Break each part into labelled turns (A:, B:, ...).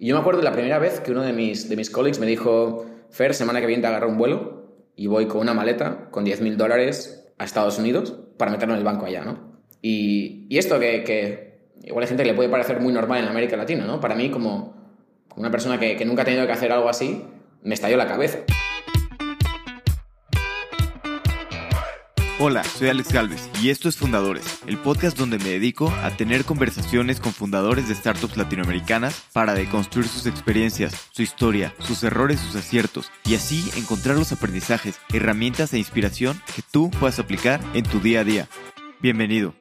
A: Y yo me acuerdo la primera vez que uno de mis, de mis colleagues me dijo, Fer, semana que viene te agarro un vuelo y voy con una maleta con 10.000 dólares a Estados Unidos para meterlo en el banco allá, ¿no? Y, y esto que, que, igual hay gente que le puede parecer muy normal en América Latina, ¿no? Para mí, como, como una persona que, que nunca ha tenido que hacer algo así, me estalló la cabeza.
B: Hola, soy Alex Galvez y esto es Fundadores, el podcast donde me dedico a tener conversaciones con fundadores de startups latinoamericanas para deconstruir sus experiencias, su historia, sus errores, sus aciertos y así encontrar los aprendizajes, herramientas e inspiración que tú puedas aplicar en tu día a día. Bienvenido.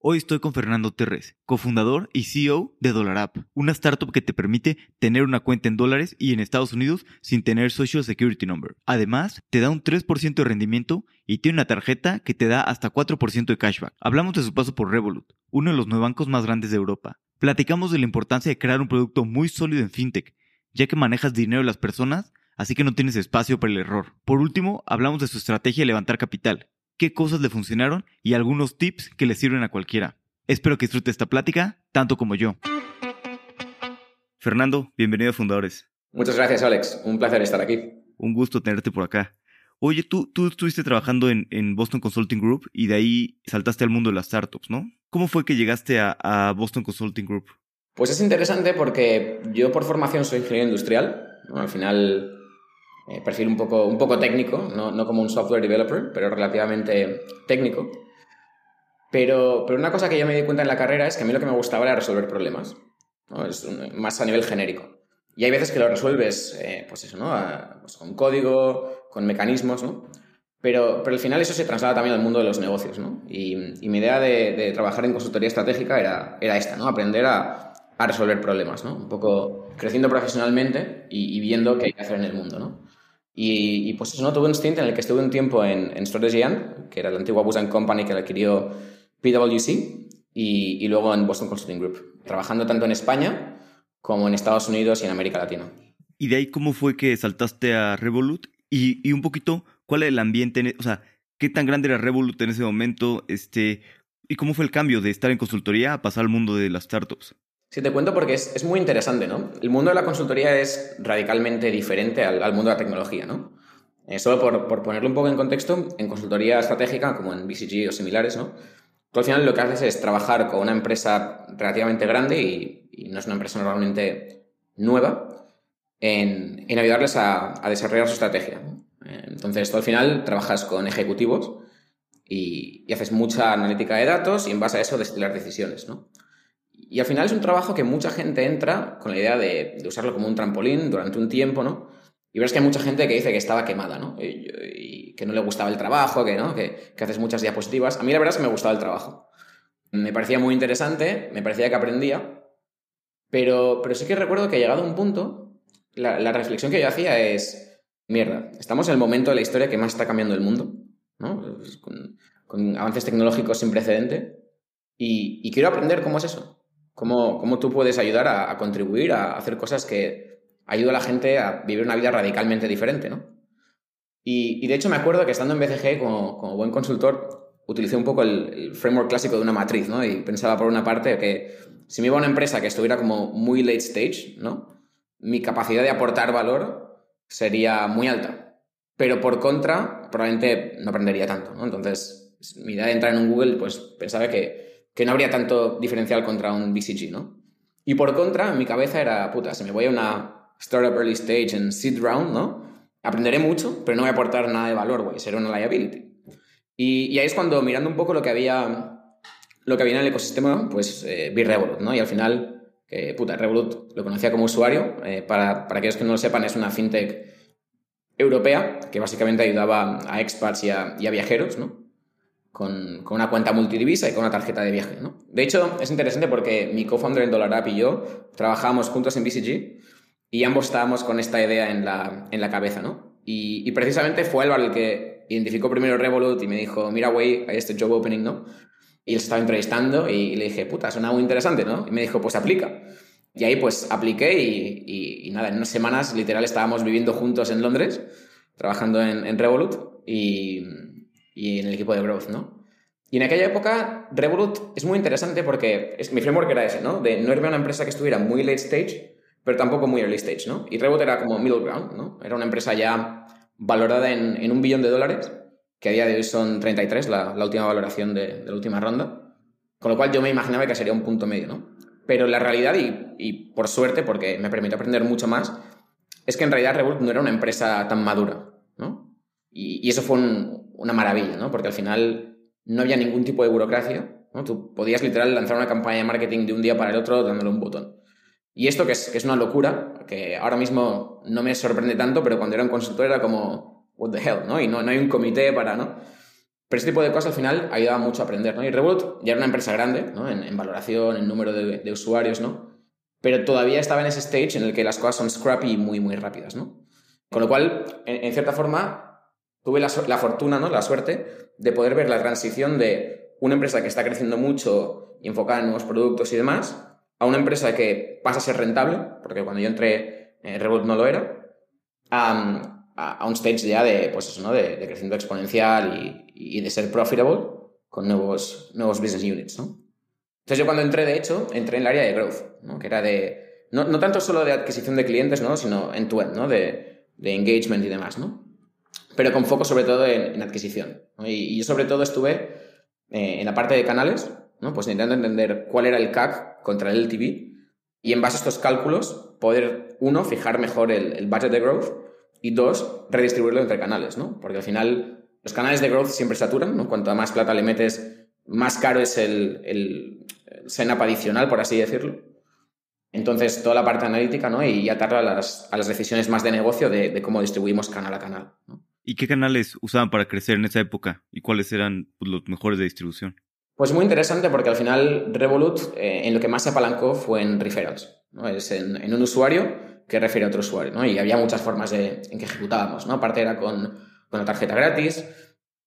B: Hoy estoy con Fernando Terres, cofundador y CEO de DollarApp, una startup que te permite tener una cuenta en dólares y en Estados Unidos sin tener Social Security Number. Además, te da un 3% de rendimiento y tiene una tarjeta que te da hasta 4% de cashback. Hablamos de su paso por Revolut, uno de los nueve bancos más grandes de Europa. Platicamos de la importancia de crear un producto muy sólido en fintech, ya que manejas dinero de las personas, así que no tienes espacio para el error. Por último, hablamos de su estrategia de levantar capital qué cosas le funcionaron y algunos tips que le sirven a cualquiera. Espero que disfrute esta plática tanto como yo. Fernando, bienvenido a Fundadores.
A: Muchas gracias, Alex. Un placer estar aquí.
B: Un gusto tenerte por acá. Oye, tú, tú estuviste trabajando en, Boston Consulting Group y de ahí saltaste al mundo de las startups, ¿no? ¿Cómo fue que llegaste a, Boston Consulting Group?
A: Pues es interesante porque yo por formación soy ingeniero industrial. Al final eh, perfil un poco, un poco técnico, no, no, como un software developer, pero relativamente técnico. Pero, pero una cosa que yo me di cuenta en la carrera es que a mí lo que me gustaba era resolver problemas, ¿no? es más a nivel genérico. Y hay veces que lo resuelves, eh, pues eso, ¿no? pues con código, con mecanismos, ¿no? Pero, pero al final eso se traslada también al mundo de los negocios, ¿no? Y, y mi idea de, de, trabajar en consultoría estratégica era, era esta, ¿no? Aprender a, a, resolver problemas, ¿no? Un poco creciendo profesionalmente y, y, viendo qué hay que hacer en el mundo, ¿no? Y, pues eso, ¿no? Tuve un stint en el que estuve un tiempo en, en que era la antigua Booz Company que la adquirió PwC, y, y, luego en Boston Consulting Group, trabajando tanto en España como en Estados Unidos y en América Latina.
B: ¿Y de ahí cómo fue que saltaste a Revolut? Y, y un poquito, ¿cuál era el ambiente? E, o sea, ¿qué tan grande era Revolut en ese momento? Este, ¿Y cómo fue el cambio de estar en consultoría a pasar al mundo de las startups?
A: Sí, te cuento porque es, es, muy interesante, ¿no? El mundo de la consultoría es radicalmente diferente al, al mundo de la tecnología, ¿no? Eh, solo por, por, ponerlo un poco en contexto, en consultoría estratégica, como en BCG o similares, ¿no? Tú al final lo que haces es trabajar con una empresa relativamente grande y, no es una empresa normalmente nueva en, en ayudarles a, a, desarrollar su estrategia. Eh, entonces, tú al final trabajas con ejecutivos y, y haces mucha analítica de datos y en base a eso destilar decisiones, ¿no? Y al final es un trabajo que mucha gente entra con la idea de, usarlo como un trampolín durante un tiempo, ¿no? Y ves que hay mucha gente que dice que estaba quemada, ¿no? Y, que no le gustaba el trabajo, que, ¿no? Que, haces muchas diapositivas. A mí la verdad es que me gustaba el trabajo. Me parecía muy interesante, me parecía que aprendía, pero, pero sí que recuerdo que llegado a un punto, la, reflexión que yo hacía es, mierda, estamos en el momento de la historia que más está cambiando el mundo, ¿no? Pues con, avances tecnológicos sin precedente, y quiero aprender cómo es eso cómo, cómo tú puedes ayudar a, a, contribuir a hacer cosas que ayudan a la gente a vivir una vida radicalmente diferente, ¿no? Y, y de hecho me acuerdo que estando en BCG como, como buen consultor, utilicé un poco el, el, framework clásico de una matriz, ¿no? Y pensaba por una parte que si me iba a una empresa que estuviera como muy late stage, ¿no? Mi capacidad de aportar valor sería muy alta. Pero por contra, probablemente no aprendería tanto, ¿no? Entonces, mi idea de entrar en un Google, pues pensaba que que no habría tanto diferencial contra un BCG, ¿no? Y por contra, mi cabeza era, puta, si me voy a una startup early stage en seed round, ¿no? Aprenderé mucho, pero no voy a aportar nada de valor, güey, seré una liability. Y, y, ahí es cuando, mirando un poco lo que había, lo que había en el ecosistema, pues eh, vi Revolut, ¿no? Y al final, que, puta, Revolut lo conocía como usuario. Eh, para, para aquellos que no lo sepan, es una fintech europea que básicamente ayudaba a expats y a viajeros, ¿no? Con, con, una cuenta multidivisa y con una tarjeta de viaje. ¿no? De hecho, es interesante porque mi co-founder en DollarApp y yo trabajábamos juntos en BCG y ambos estábamos con esta idea en la, en la cabeza. ¿no? Y, y, precisamente fue Álvaro el que identificó primero Revolut y me dijo, mira, güey, hay este job opening, ¿no? Y él estaba entrevistando y, le dije, puta, suena muy interesante, ¿no? Y me dijo, pues aplica. Y ahí pues apliqué y, y, y, nada, en unas semanas literal estábamos viviendo juntos en Londres, trabajando en, en Revolut y, y en el equipo de growth, ¿no? Y en aquella época, Revolut es muy interesante porque es, mi framework era ese, ¿no? De no irme a una empresa que estuviera muy late stage, pero tampoco muy early stage, ¿no? Y Revolut era como middle ground, ¿no? Era una empresa ya valorada en, un billón de dólares, que a día de hoy son 33, la, la última valoración de, la última ronda, con lo cual yo me imaginaba que sería un punto medio, ¿no? Pero la realidad, y, por suerte, porque me permitió aprender mucho más, es que en realidad Revolut no era una empresa tan madura, ¿no? Y, eso fue una maravilla, ¿no? Porque al final no había ningún tipo de burocracia, ¿no? Tú podías literal lanzar una campaña de marketing de un día para el otro dándole un botón. Y esto que es, que es una locura, que ahora mismo no me sorprende tanto, pero cuando era un consultor era como, what the hell, ¿no? Y no, no hay un comité para, ¿no? Pero este tipo de cosas al final ayudaba mucho a aprender, ¿no? Y Revolut ya era una empresa grande, ¿no? En, valoración, en número de, usuarios, ¿no? Pero todavía estaba en ese stage en el que las cosas son scrappy y muy, muy rápidas, ¿no? Con lo cual, en, cierta forma, tuve la, la, fortuna, ¿no? La suerte de poder ver la transición de una empresa que está creciendo mucho y enfocada en nuevos productos y demás, a una empresa que pasa a ser rentable, porque cuando yo entré, en eh, no lo era, a, a, un stage ya de, pues eso, ¿no? de, crecimiento exponencial y, y, de ser profitable con nuevos, nuevos business units. ¿no? Entonces yo cuando entré, de hecho, entré en el área de growth, ¿no? que era de, no, no, tanto solo de adquisición de clientes, ¿no? sino end-to-end, ¿no? de, de, engagement y demás, ¿no? Pero con foco sobre todo en, adquisición. Y, y, yo sobre todo estuve eh, en la parte de canales, ¿no? pues intentando entender cuál era el CAC contra el LTV y en base a estos cálculos poder, uno, fijar mejor el, budget de growth y dos, redistribuirlo entre canales, ¿no? Porque al final los canales de growth siempre saturan, ¿no? Cuanto más plata le metes, más caro es el, el, setup adicional, por así decirlo. Entonces, toda la parte analítica, ¿no? Y atarla a las, a las decisiones más de negocio de, de, cómo distribuimos canal a canal, ¿no?
B: ¿Y qué canales usaban para crecer en esa época? ¿Y cuáles eran pues, los mejores de distribución?
A: Pues muy interesante porque al final Revolut eh, en lo que más se apalancó fue en referrals. ¿no? Es en, un usuario que refiere a otro usuario. ¿no? Y había muchas formas de, en que ejecutábamos. ¿no? Parte era con, con la tarjeta gratis,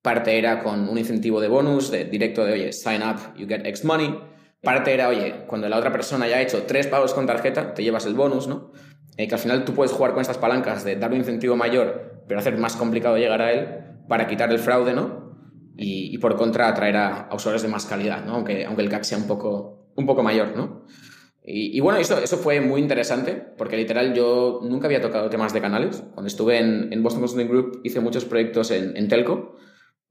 A: parte era con un incentivo de bonus de directo de, oye, sign up, you get X money. Parte era, oye, cuando la otra persona ya ha hecho tres pagos con tarjeta, te llevas el bonus, ¿no? Eh, que al final tú puedes jugar con estas palancas de dar un incentivo mayor, pero hacer más complicado llegar a él para quitar el fraude, ¿no? y, por contra atraer a, usuarios de más calidad, ¿no? aunque, aunque el CAC sea un poco, un poco mayor. ¿no? Y, bueno, eso, eso fue muy interesante porque literal yo nunca había tocado temas de canales. Cuando estuve en, en Boston Consulting Group hice muchos proyectos en, Telco,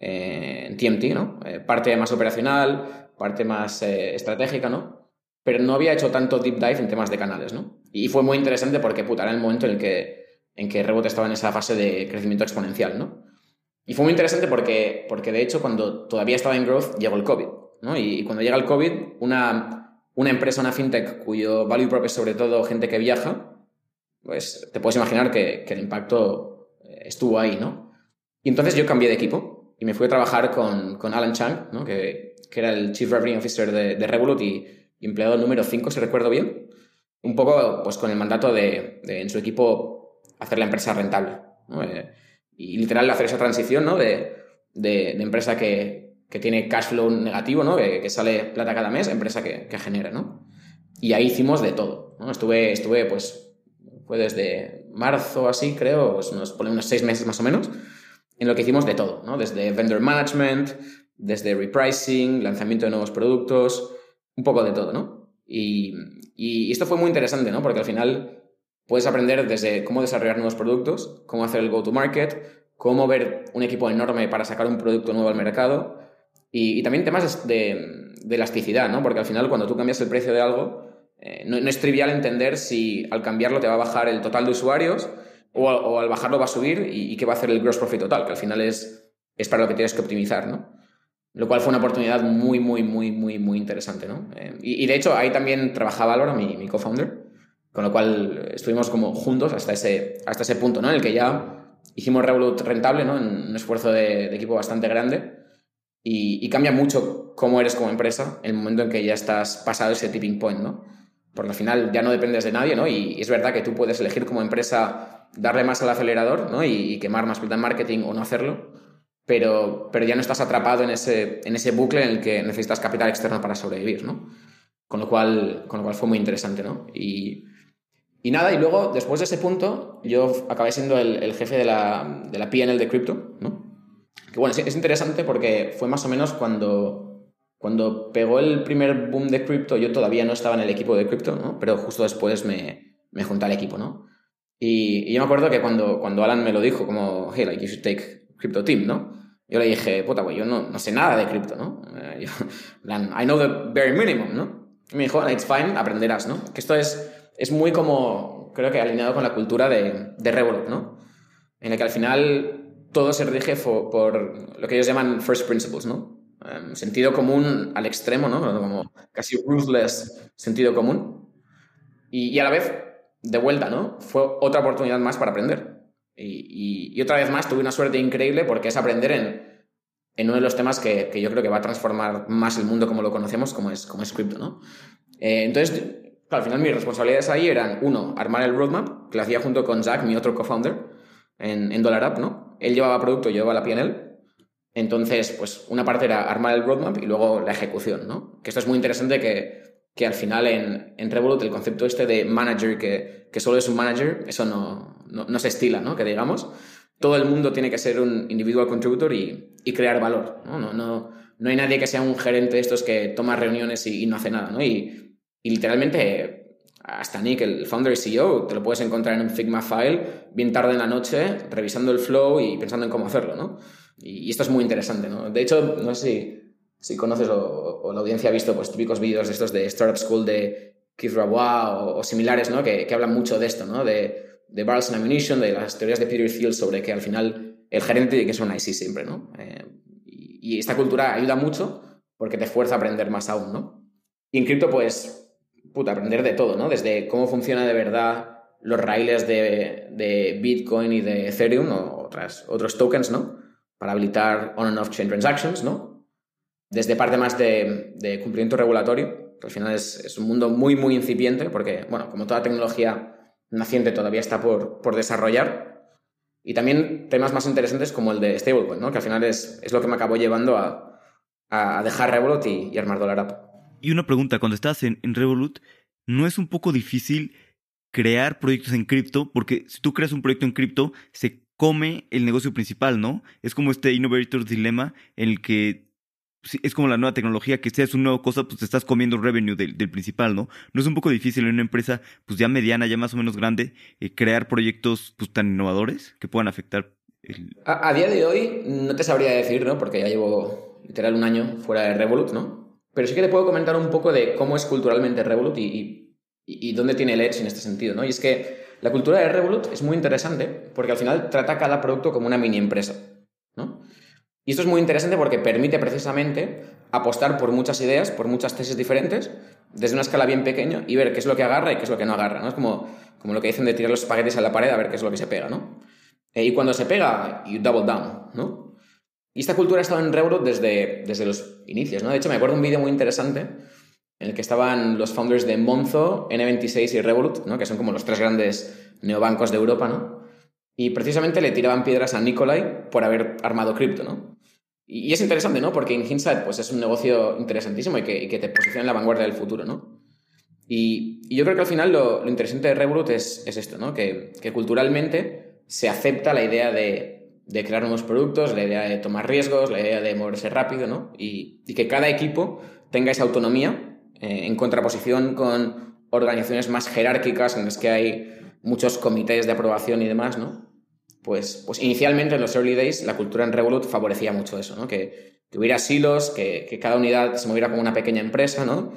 A: eh, en TMT, ¿no? Eh, parte más operacional, parte más eh, estratégica, ¿no? Pero no había hecho tanto deep dive en temas de canales, ¿no? Y fue muy interesante porque, puta, era el momento en el que, en que Rebot estaba en esa fase de crecimiento exponencial, ¿no? Y fue muy interesante porque, porque de hecho, cuando todavía estaba en growth, llegó el COVID. ¿no? Y, cuando llega el COVID, una, una empresa, una fintech, cuyo value prop es sobre todo gente que viaja, pues te puedes imaginar que, que el impacto eh, estuvo ahí, ¿no? Y entonces yo cambié de equipo y me fui a trabajar con, con Alan Chang, ¿no? que, que, era el Chief Revenue Officer de, de Revolut y, empleado número 5, si recuerdo bien. Un poco pues con el mandato de, de en su equipo hacer la empresa rentable. ¿no? Eh, y literal hacer esa transición ¿no? de, de, empresa que, que, tiene cash flow negativo, ¿no? que, que sale plata cada mes, empresa que, que, genera. ¿no? Y ahí hicimos de todo. ¿no? Estuve, estuve, pues, fue desde marzo así, creo, pues nos pone unos seis meses más o menos, en lo que hicimos de todo, ¿no? desde vendor management, desde repricing, lanzamiento de nuevos productos, un poco de todo, ¿no? Y, y esto fue muy interesante, ¿no? Porque al final Puedes aprender desde cómo desarrollar nuevos productos, cómo hacer el go-to-market, cómo ver un equipo enorme para sacar un producto nuevo al mercado y, también temas de, elasticidad, ¿no? Porque al final cuando tú cambias el precio de algo, eh, no, es trivial entender si al cambiarlo te va a bajar el total de usuarios o, al bajarlo va a subir y, qué va a hacer el gross profit total, que al final es, es para lo que tienes que optimizar, ¿no? Lo cual fue una oportunidad muy, muy, muy, muy, muy interesante, ¿no? Eh, y, de hecho ahí también trabajaba Laura, mi, mi co-founder, con lo cual estuvimos como juntos hasta ese, hasta ese punto, ¿no? En el que ya hicimos Revolut rentable, ¿no? En un esfuerzo de, equipo bastante grande. Y, cambia mucho cómo eres como empresa en el momento en que ya estás pasado ese tipping point, ¿no? Porque al final ya no dependes de nadie, ¿no? Y, es verdad que tú puedes elegir como empresa darle más al acelerador, ¿no? Y, quemar más plata en marketing o no hacerlo. Pero, pero ya no estás atrapado en ese, en ese bucle en el que necesitas capital externo para sobrevivir, ¿no? Con lo cual, con lo cual fue muy interesante, ¿no? Y, y nada, y luego, después de ese punto, yo acabé siendo el, jefe de la, de la PNL de Crypto, ¿no? Que bueno, es, interesante porque fue más o menos cuando, cuando pegó el primer boom de Crypto, yo todavía no estaba en el equipo de Crypto, ¿no? Pero justo después me, me junté al equipo, ¿no? Y, yo me acuerdo que cuando, cuando Alan me lo dijo, como, hey, like, you should take Crypto Team, ¿no? Yo le dije, puta, pues yo no, no sé nada de cripto, ¿no? Eh, I know the very minimum, ¿no? Y me dijo, it's fine, aprenderás, ¿no? Que esto es, es muy como, creo que alineado con la cultura de, de Revolut, ¿no? En el que al final todo se rige por, lo que ellos llaman first principles, ¿no? Em, sentido común al extremo, ¿no? Como casi ruthless sentido común. Y, a la vez, de vuelta, ¿no? Fue otra oportunidad más para aprender. Y, y, otra vez más tuve una suerte increíble porque es aprender en, en uno de los temas que, que, yo creo que va a transformar más el mundo como lo conocemos, como es, como es cripto, ¿no? Eh, entonces, al final mis responsabilidades ahí eran, uno, armar el roadmap, que lo hacía junto con Zach, mi otro co-founder, en, en DollarUp, ¿no? Él llevaba producto, yo llevaba la PNL. Entonces, pues una parte era armar el roadmap y luego la ejecución, ¿no? Que esto es muy interesante que, que al final en, en, Revolut el concepto este de manager, que, que solo es un manager, eso no, no, no, se estila, ¿no? Que digamos, todo el mundo tiene que ser un individual contributor y, y crear valor, ¿no? No, no, no hay nadie que sea un gerente de estos que toma reuniones y, no hace nada, ¿no? Y literalmente hasta Nick, el founder y CEO, te lo puedes encontrar en un Figma file bien tarde en la noche, revisando el flow y pensando en cómo hacerlo, ¿no? Y, esto es muy interesante, ¿no? De hecho, no sé si, conoces o, la audiencia ha visto pues, típicos vídeos de estos de Startup School de Keith Rabois o, similares, ¿no? Que, que, hablan mucho de esto, ¿no? De, de Barrels and Ammunition, de las teorías de Peter Thiel sobre que al final el gerente tiene que ser un IC siempre, ¿no? Eh, y, y esta cultura ayuda mucho porque te fuerza a aprender más aún, ¿no? Y en cripto, pues, puta, aprender de todo, ¿no? Desde cómo funciona de verdad los raíles de, de, Bitcoin y de Ethereum o otras, otros tokens, ¿no? Para habilitar on and off chain transactions, ¿no? Desde parte más de, de cumplimiento regulatorio, que al final es, es, un mundo muy, muy incipiente, porque, bueno, como toda tecnología naciente todavía está por, por desarrollar. Y también temas más interesantes como el de stablecoin, ¿no? Que al final es, es lo que me acabó llevando a, a dejar Revolut y, y armar DollarUp.
B: Y una pregunta, cuando estás en, Revolut, ¿no es un poco difícil crear proyectos en cripto? Porque si tú creas un proyecto en cripto, se come el negocio principal, ¿no? Es como este Innovator's Dilemma en el que es como la nueva tecnología, que seas una nueva cosa, pues te estás comiendo revenue del, principal, ¿no? No es un poco difícil en una empresa, pues ya mediana, ya más o menos grande, eh, crear proyectos pues tan innovadores que puedan afectar el...
A: A, a, día de hoy no te sabría decir, ¿no? Porque ya llevo literal un año fuera de Revolut, ¿no? Pero sí que te puedo comentar un poco de cómo es culturalmente Revolut y, dónde tiene el edge en este sentido, ¿no? Y es que la cultura de Revolut es muy interesante porque al final trata cada producto como una mini empresa, ¿no? Y esto es muy interesante porque permite precisamente apostar por muchas ideas, por muchas tesis diferentes, desde una escala bien pequeña y ver qué es lo que agarra y qué es lo que no agarra, ¿no? Es como, como lo que dicen de tirar los espaguetis a la pared a ver qué es lo que se pega, ¿no? Eh, y cuando se pega, you double down, ¿no? Y esta cultura ha estado en Revolut desde, desde los inicios, ¿no? De hecho, me acuerdo un vídeo muy interesante en el que estaban los founders de Monzo, N26 y Revolut, ¿no? Que son como los tres grandes neobancos de Europa, ¿no? Y precisamente le tiraban piedras a Nikolai por haber armado cripto, ¿no? Y, es interesante, ¿no? Porque en Hindsight, pues es un negocio interesantísimo y que, te posiciona en la vanguardia del futuro, ¿no? Y, yo creo que al final lo, interesante de Revolut es, es esto, ¿no? Que culturalmente se acepta la idea de de crear nuevos productos, la idea de tomar riesgos, la idea de moverse rápido, ¿no? Y, y que cada equipo tenga esa autonomía eh, en contraposición con organizaciones más jerárquicas en las que hay muchos comités de aprobación y demás, ¿no? Pues, pues inicialmente en los early days la cultura en Revolut favorecía mucho eso, ¿no? Que, que hubiera silos, que, que, cada unidad se moviera como una pequeña empresa, ¿no?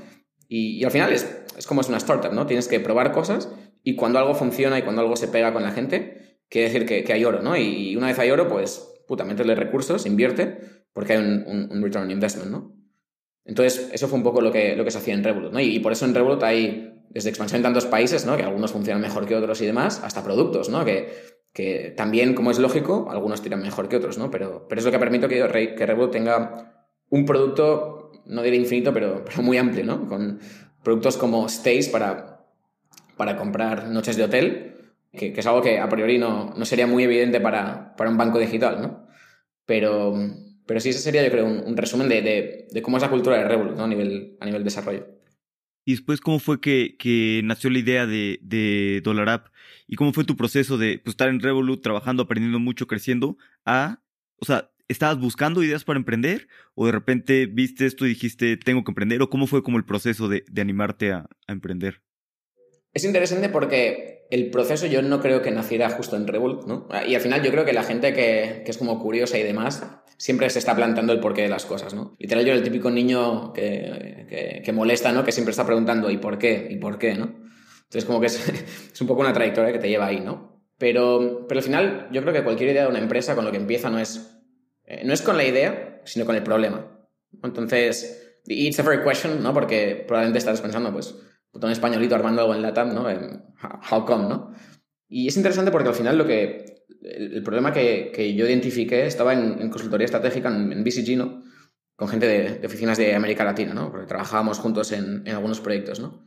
A: Y, y al final es, es como es una startup, ¿no? Tienes que probar cosas y cuando algo funciona y cuando algo se pega con la gente, quiere decir que, que hay oro, ¿no? Y una vez hay oro, pues, puta, métele recursos, invierte, porque hay un, return on investment, ¿no? Entonces, eso fue un poco lo que, lo que se hacía en Revolut, ¿no? Y, y, por eso en Revolut hay desde expansión en tantos países, ¿no? Que algunos funcionan mejor que otros y demás, hasta productos, ¿no? Que, que también, como es lógico, algunos tiran mejor que otros, ¿no? Pero, pero es lo que permite que, que Revolut tenga un producto, no diré infinito, pero, pero muy amplio, ¿no? Con productos como Stays para, para comprar noches de hotel, que, es algo que a priori no, no sería muy evidente para, para, un banco digital, ¿no? Pero, pero sí, ese sería, yo creo, un, resumen de, de, cómo es la cultura de Revolut. A nivel, a nivel desarrollo.
B: Y después, ¿cómo fue que, que nació la idea de, de DollarApp? ¿Y cómo fue tu proceso de pues, estar en Revolut, trabajando, aprendiendo mucho, creciendo, a, o sea, ¿estabas buscando ideas para emprender? ¿O de repente viste esto y dijiste, tengo que emprender? ¿O cómo fue como el proceso de, de animarte a, a emprender?
A: Es interesante porque el proceso yo no creo que naciera justo en Revolut, ¿no? Y al final yo creo que la gente que, es como curiosa y demás siempre se está planteando el porqué de las cosas, ¿no? Literal yo era el típico niño que, que, molesta, ¿no? Que siempre está preguntando ¿y por qué? ¿y por qué? ¿no? Entonces como que es, es un poco una trayectoria que te lleva ahí, ¿no? Pero, pero al final yo creo que cualquier idea de una empresa con lo que empieza no es, eh, no es con la idea, sino con el problema. Entonces, it's a very question, ¿no? Porque probablemente estás pensando, pues, un españolito armando algo en LATAM, ¿no? En how come, ¿no? Y es interesante porque al final lo que... El, problema que, que, yo identifiqué estaba en, consultoría estratégica en, BCG, ¿no? Con gente de, oficinas de América Latina, ¿no? Porque trabajábamos juntos en, en, algunos proyectos, ¿no?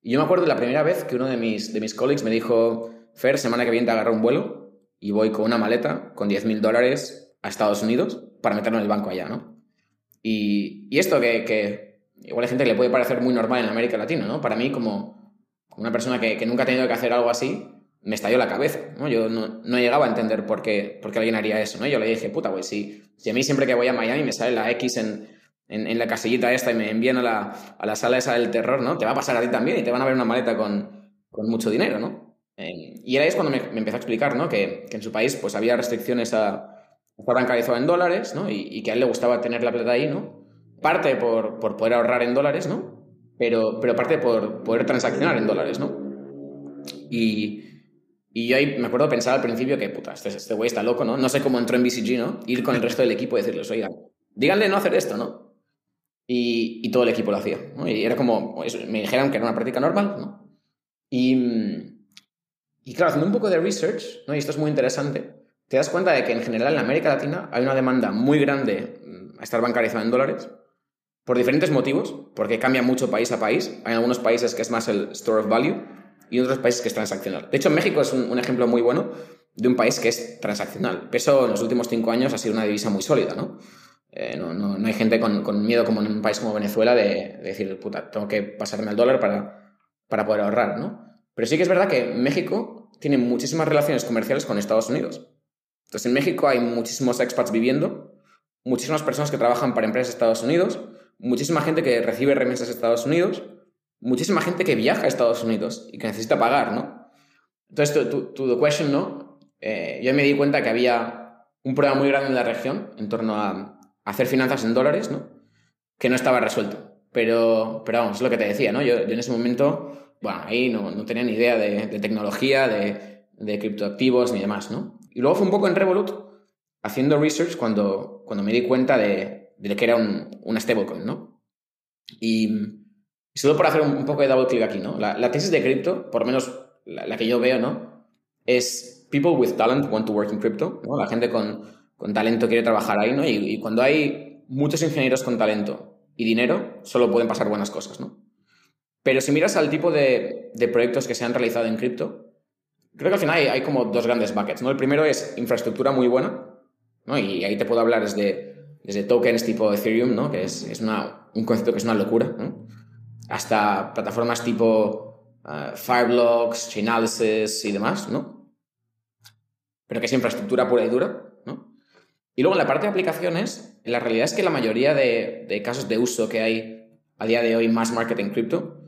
A: Y yo me acuerdo de la primera vez que uno de mis, de mis colleagues me dijo, Fer, semana que viene te agarro un vuelo y voy con una maleta con 10.000 dólares a Estados Unidos para meterlo en el banco allá, ¿no? Y, y esto que, que, igual hay gente que le puede parecer muy normal en América Latina, ¿no? Para mí, como, una persona que, que, nunca ha tenido que hacer algo así, me estalló la cabeza, ¿no? Yo no, no llegaba a entender por qué, por qué alguien haría eso, ¿no? Yo le dije, puta, güey, si, si a mí siempre que voy a Miami me sale la X en, en, en, la casillita esta y me envían a la, a la sala esa del terror, ¿no? Te va a pasar a ti también y te van a ver una maleta con, con mucho dinero, ¿no? Eh, y ahí cuando me, me, empezó a explicar, ¿no? Que, que en su país pues había restricciones a estar bancarizado en dólares, ¿no? Y, que a él le gustaba tener la plata ahí, ¿no? Parte por, por poder ahorrar en dólares, ¿no? Pero, pero parte por poder transaccionar en dólares, ¿no? Y, y yo ahí me acuerdo pensar al principio que, puta, este, este güey está loco, ¿no? No sé cómo entró en BCG, ¿no? Ir con el resto del equipo y decirles, oigan, díganle no hacer esto, ¿no? Y, y todo el equipo lo hacía, ¿no? Y era como, me dijeron que era una práctica normal, ¿no? Y, y claro, haciendo un poco de research, ¿no? Y esto es muy interesante, te das cuenta de que en general en América Latina hay una demanda muy grande mm, a estar bancarizado en dólares por diferentes motivos, porque cambia mucho país a país. Hay algunos países que es más el store of value y otros países que es transaccional. De hecho, México es un, ejemplo muy bueno de un país que es transaccional. Peso en los últimos cinco años ha sido una divisa muy sólida, ¿no? Eh, no, no, no, hay gente con, con, miedo como en un país como Venezuela de, de, decir, puta, tengo que pasarme al dólar para, para poder ahorrar, ¿no? Pero sí que es verdad que México tiene muchísimas relaciones comerciales con Estados Unidos. Entonces, en México hay muchísimos expats viviendo, muchísimas personas que trabajan para empresas de Estados Unidos, muchísima gente que recibe remesas de Estados Unidos, muchísima gente que viaja a Estados Unidos y que necesita pagar, ¿no? Entonces, to, the question. Eh, yo me di cuenta que había un problema muy grande en la región en torno a hacer finanzas en dólares, ¿no? Que no estaba resuelto. Pero, pero vamos, es lo que te decía, ¿no? Yo, en ese momento, ahí no, no tenía ni idea de, de tecnología, de, de criptoactivos ni demás, ¿no? Y luego fue un poco en Revolut, haciendo research, cuando, cuando me di cuenta de, de que era un, una stablecoin, ¿no? Y, solo por hacer un, poco de double click aquí, ¿no? La, la tesis de cripto, por lo menos la, que yo veo, ¿no? Es people with talent want to work in crypto, ¿no? La gente con, con talento quiere trabajar ahí, ¿no? Y, cuando hay muchos ingenieros con talento y dinero, solo pueden pasar buenas cosas, ¿no? Pero si miras al tipo de, de proyectos que se han realizado en cripto, creo que al final hay, como dos grandes buckets, ¿no? El primero es infraestructura muy buena, ¿no? Y ahí te puedo hablar desde, desde tokens tipo Ethereum, ¿no? Que es, es una, un concepto que es una locura, ¿no? Hasta plataformas tipo uh, Fireblocks, Chainalysis y demás, ¿no? Pero que es infraestructura pura y dura, ¿no? Y luego en la parte de aplicaciones, la realidad es que la mayoría de, de casos de uso que hay a día de hoy más marketing cripto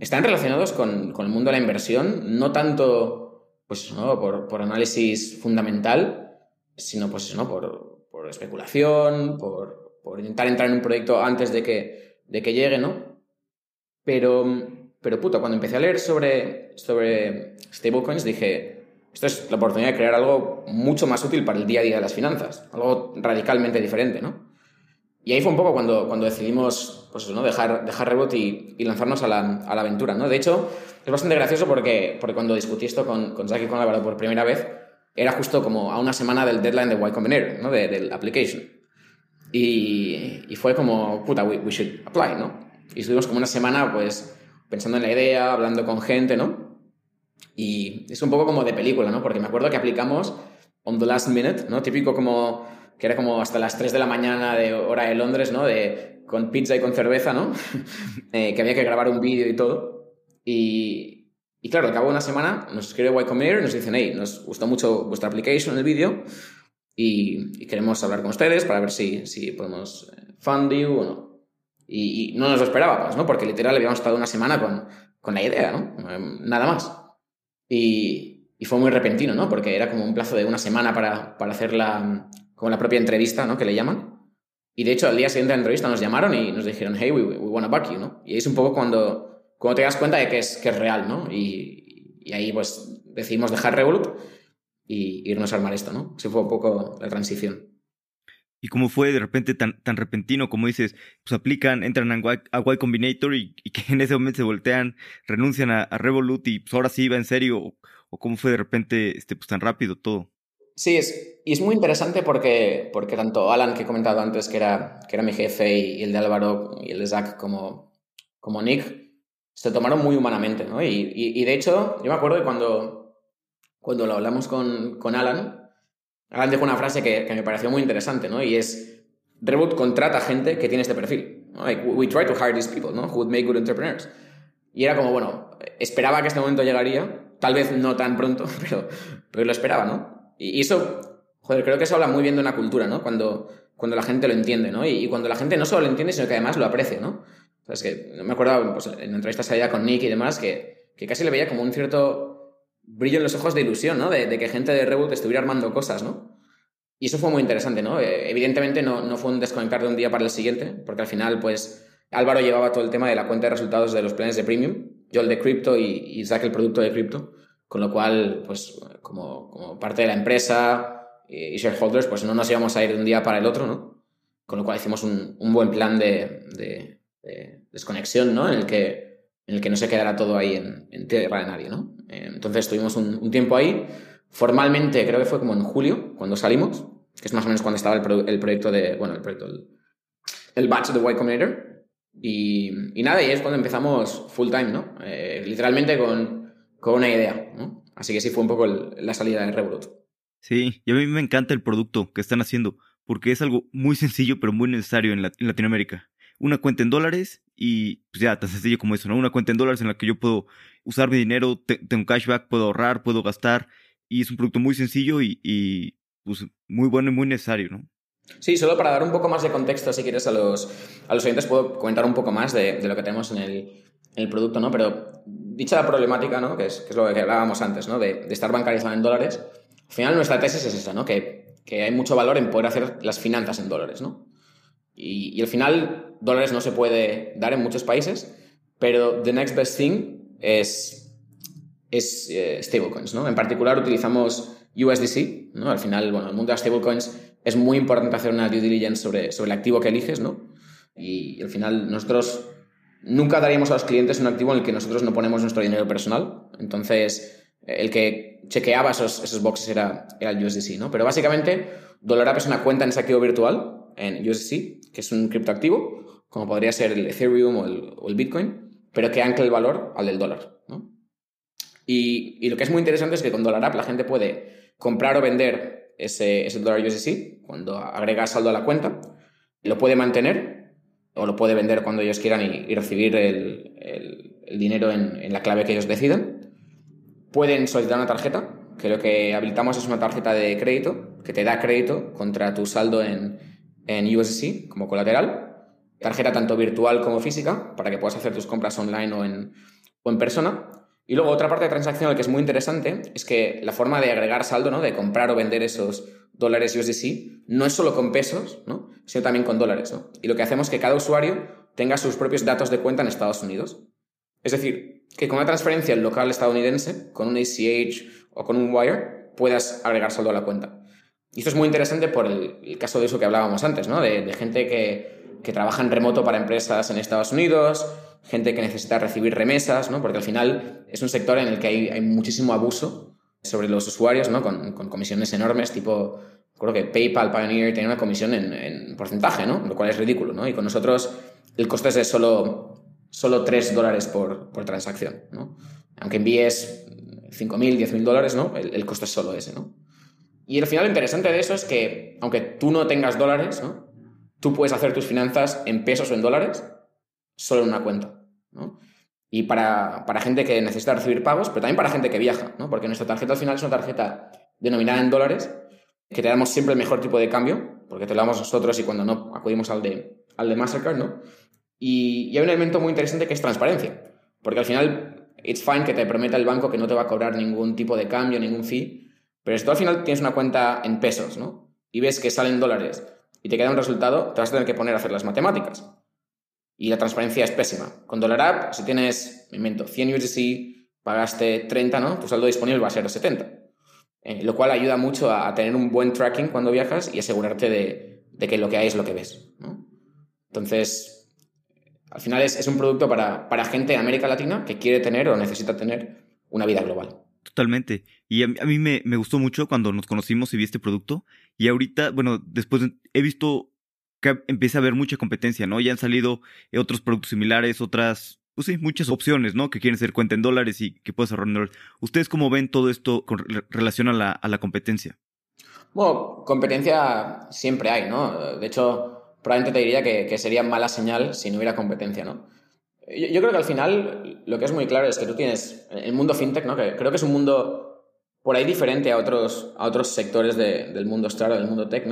A: están relacionados con, con el mundo de la inversión, no tanto pues ¿no? por, por, análisis fundamental, sino pues ¿no? por, por especulación, por, por, intentar entrar en un proyecto antes de que, de que llegue, ¿no? Pero, pero puta, cuando empecé a leer sobre, sobre stablecoins dije, esto es la oportunidad de crear algo mucho más útil para el día a día de las finanzas, algo radicalmente diferente, ¿no? Y ahí fue un poco cuando, cuando decidimos pues ¿no? dejar, dejar Rebot y, y lanzarnos a la, a la, aventura. ¿no? De hecho, es bastante gracioso porque, porque cuando discutí esto con, con Zach y con Álvaro por primera vez, era justo como a una semana del deadline de Y Combinator, ¿no? de, del application. Y, y, fue como, puta, we, we, should apply, ¿no? Y estuvimos como una semana, pues, pensando en la idea, hablando con gente, ¿no? Y es un poco como de película, ¿no? Porque me acuerdo que aplicamos on the last minute, ¿no? Típico como que era como hasta las 3 de la mañana de hora de Londres, ¿no? De, con pizza y con cerveza, ¿no? eh, que había que grabar un vídeo y todo. Y, y claro, al cabo de una semana nos escribe Y Combinator y nos dicen, hey, nos gustó mucho vuestra application, el vídeo, y, y, queremos hablar con ustedes para ver si, si podemos eh, fund you o no. Y, y, no nos lo esperábamos, ¿no? Porque literal habíamos estado una semana con, con la idea, ¿no? Em, nada más. Y, y, fue muy repentino, ¿no? Porque era como un plazo de una semana para, para hacer la, como la propia entrevista, ¿no? Que le llaman. Y de hecho, al día siguiente de la entrevista nos llamaron y nos dijeron, hey, we, we wanna back you, ¿no? Y es un poco cuando, cuando te das cuenta de que es, que es real, ¿no? Y, y ahí, pues, decidimos dejar Revolut y irnos a armar esto, ¿no? Así fue un poco la transición.
B: ¿Y cómo fue de repente tan, tan repentino, como dices, pues aplican, entran a Y, Combinator y, que en ese momento se voltean, renuncian a, Revolut y pues ahora sí va en serio? ¿O, o cómo fue de repente este, pues, tan rápido todo?
A: Sí, es, y es muy interesante porque, porque tanto Alan, que he comentado antes, que era, que era mi jefe, y, el de Álvaro y el de Zach como, como Nick, se tomaron muy humanamente, ¿no? Y, y, de hecho, yo me acuerdo de cuando, cuando lo hablamos con, con Alan, Alan dijo una frase que, que, me pareció muy interesante, ¿no? Y es, Reboot contrata gente que tiene este perfil. Like, we try to hire these people, ¿no? Who would make good entrepreneurs. Y era como, bueno, esperaba que este momento llegaría, tal vez no tan pronto, pero, pero lo esperaba, ¿no? Y eso, joder, creo que eso habla muy bien de una cultura, ¿no? Cuando, cuando la gente lo entiende, ¿no? Y, cuando la gente no solo lo entiende, sino que además lo aprecia, ¿no? O sea, es que me acuerdo pues, en entrevistas allá con Nick y demás que, que casi le veía como un cierto brillo en los ojos de ilusión, ¿no? De, que gente de Reboot estuviera armando cosas, ¿no? Y eso fue muy interesante, ¿no? Eh, evidentemente no, no fue un desconectar de un día para el siguiente, porque al final, pues, Álvaro llevaba todo el tema de la cuenta de resultados de los planes de premium, yo el de cripto y, y el producto de cripto, con lo cual, pues, como, como, parte de la empresa y shareholders, pues no nos íbamos a ir de un día para el otro, ¿no? Con lo cual hicimos un, un buen plan de, de, de, desconexión, ¿no? En el que en el que no se quedara todo ahí en, en tierra de nadie, ¿no? Eh, entonces estuvimos un, tiempo ahí. Formalmente creo que fue como en julio, cuando salimos, que es más o menos cuando estaba el, el proyecto de, bueno, el proyecto, el, batch de Y Combinator. Y, nada, y es cuando empezamos full time, ¿no? Eh, literalmente con, con, una idea, ¿no? Así que sí fue un poco la salida de Revolut.
B: Sí, y a mí me encanta el producto que están haciendo, porque es algo muy sencillo pero muy necesario en Latinoamérica una cuenta en dólares y pues ya, tan sencillo como eso, ¿no? Una cuenta en dólares en la que yo puedo usar mi dinero, tengo cashback, puedo ahorrar, puedo gastar y es un producto muy sencillo y, pues muy bueno y muy necesario, ¿no?
A: Sí, solo para dar un poco más de contexto, si quieres, a los, a los oyentes, puedo comentar un poco más de, de lo que tenemos en el, el, producto, ¿no? Pero dicha la problemática, ¿no? Que es, que es lo que hablábamos antes, ¿no? De, de, estar bancarizado en dólares, al final nuestra tesis es esa, ¿no? Que, que hay mucho valor en poder hacer las finanzas en dólares, ¿no? Y, y, al final, dólares no se puede dar en muchos países, pero the next best thing es, es eh, stablecoins, ¿no? En particular utilizamos USDC, ¿no? Al final, bueno, el mundo de stablecoins es muy importante hacer una due diligence sobre, sobre el activo que eliges, ¿no? Y, y al final nosotros nunca daríamos a los clientes un activo en el que nosotros no ponemos nuestro dinero personal. Entonces, el que chequeaba esos, esos boxes era, era el USDC, ¿no? Pero básicamente, DollarApp es una cuenta en ese activo virtual en USDC, que es un criptoactivo, como podría ser el Ethereum o el, Bitcoin, pero que ancla el valor al del dólar. Y, lo que es muy interesante es que con DollarApp la gente puede comprar o vender ese, dólar USDC cuando agrega saldo a la cuenta, lo puede mantener o lo puede vender cuando ellos quieran y, recibir el dinero en, en, la clave que ellos decidan. Pueden solicitar una tarjeta, que lo que habilitamos es una tarjeta de crédito que te da crédito contra tu saldo en, en USDC como colateral, tarjeta tanto virtual como física, para que puedas hacer tus compras online o en, o en persona. Y luego otra parte transaccional que es muy interesante es que la forma de agregar saldo, ¿no? de comprar o vender esos dólares USDC, no es solo con pesos, ¿no? sino también con dólares. ¿no? Y lo que hacemos es que cada usuario tenga sus propios datos de cuenta en Estados Unidos. Es decir, que con una transferencia local estadounidense, con un ACH o con un Wire, puedas agregar saldo a la cuenta. Y esto es muy interesante por el, caso de eso que hablábamos antes, ¿no? De, gente que, que, trabaja en remoto para empresas en Estados Unidos, gente que necesita recibir remesas, ¿no? Porque al final es un sector en el que hay, hay muchísimo abuso sobre los usuarios, ¿no? Con, con, comisiones enormes, tipo, creo que PayPal, Pioneer tiene una comisión en, en, porcentaje, ¿no? Lo cual es ridículo, ¿no? Y con nosotros el coste es de solo, solo 3 dólares por, por transacción, ¿no? Aunque envíes 5.000, 10.000 dólares, ¿no? El, el coste es solo ese, ¿no? Y al final lo interesante de eso es que, aunque tú no tengas dólares, ¿no? tú puedes hacer tus finanzas en pesos o en dólares solo en una cuenta. ¿no? Y para, para, gente que necesita recibir pagos, pero también para gente que viaja, ¿no? porque nuestra tarjeta al final es una tarjeta denominada en dólares, que te damos siempre el mejor tipo de cambio, porque te lo damos nosotros y cuando no acudimos al de, al de Mastercard, ¿no? Y, y hay un elemento muy interesante que es transparencia, porque al final it's fine que te prometa el banco que no te va a cobrar ningún tipo de cambio, ningún fee, pero si tú al final tienes una cuenta en pesos, ¿no? Y ves que salen dólares y te queda un resultado, te vas a tener que poner a hacer las matemáticas. Y la transparencia es pésima. Con DollarApp, si tienes, me invento, 100 USDC, pagaste 30, ¿no? Tu saldo disponible va a ser 70. Eh, lo cual ayuda mucho a, tener un buen tracking cuando viajas y asegurarte de, de, que lo que hay es lo que ves. Entonces, al final es, un producto para, para, gente en América Latina que quiere tener o necesita tener una vida global.
B: Totalmente. Y a, mí me, me, gustó mucho cuando nos conocimos y vi este producto. Y ahorita, bueno, después he visto que empieza a haber mucha competencia, ¿no? Ya han salido otros productos similares, otras pues sí, muchas opciones, ¿no? Que quieren ser cuenta en dólares y que puedes ahorrar en dólares. ¿Ustedes cómo ven todo esto con relación a la, a la competencia?
A: Bueno, competencia siempre hay, ¿no? De hecho, probablemente te diría que, que sería mala señal si no hubiera competencia, ¿no? Yo, creo que al final lo que es muy claro es que tú tienes el mundo fintech, ¿no? Que creo que es un mundo por ahí diferente a otros, a otros sectores de, del mundo startup, del mundo tech.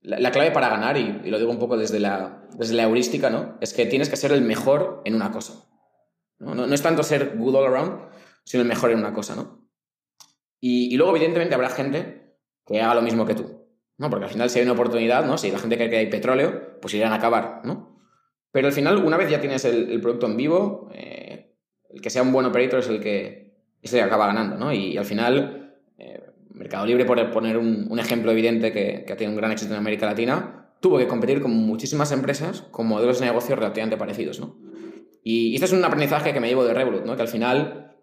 A: La, clave para ganar, y, lo digo un poco desde la, desde la heurística, ¿no? Es que tienes que ser el mejor en una cosa. ¿no? No, es tanto ser good all around, sino el mejor en una cosa, ¿no? Y, y, luego, evidentemente, habrá gente que haga lo mismo que tú, ¿no? Porque al final, si hay una oportunidad, ¿no? Si la gente cree que hay petróleo, pues irán a acabar, ¿no? Pero al final, una vez ya tienes el, producto en vivo, eh, el que sea un buen operator es el que, es el acaba ganando, ¿no? Y, al final, eh, Mercado Libre, por poner un, ejemplo evidente que, que, ha tenido un gran éxito en América Latina, tuvo que competir con muchísimas empresas con modelos de negocio relativamente parecidos, ¿no? Y, y este es un aprendizaje que me llevo de Revolut, ¿no? Que al final,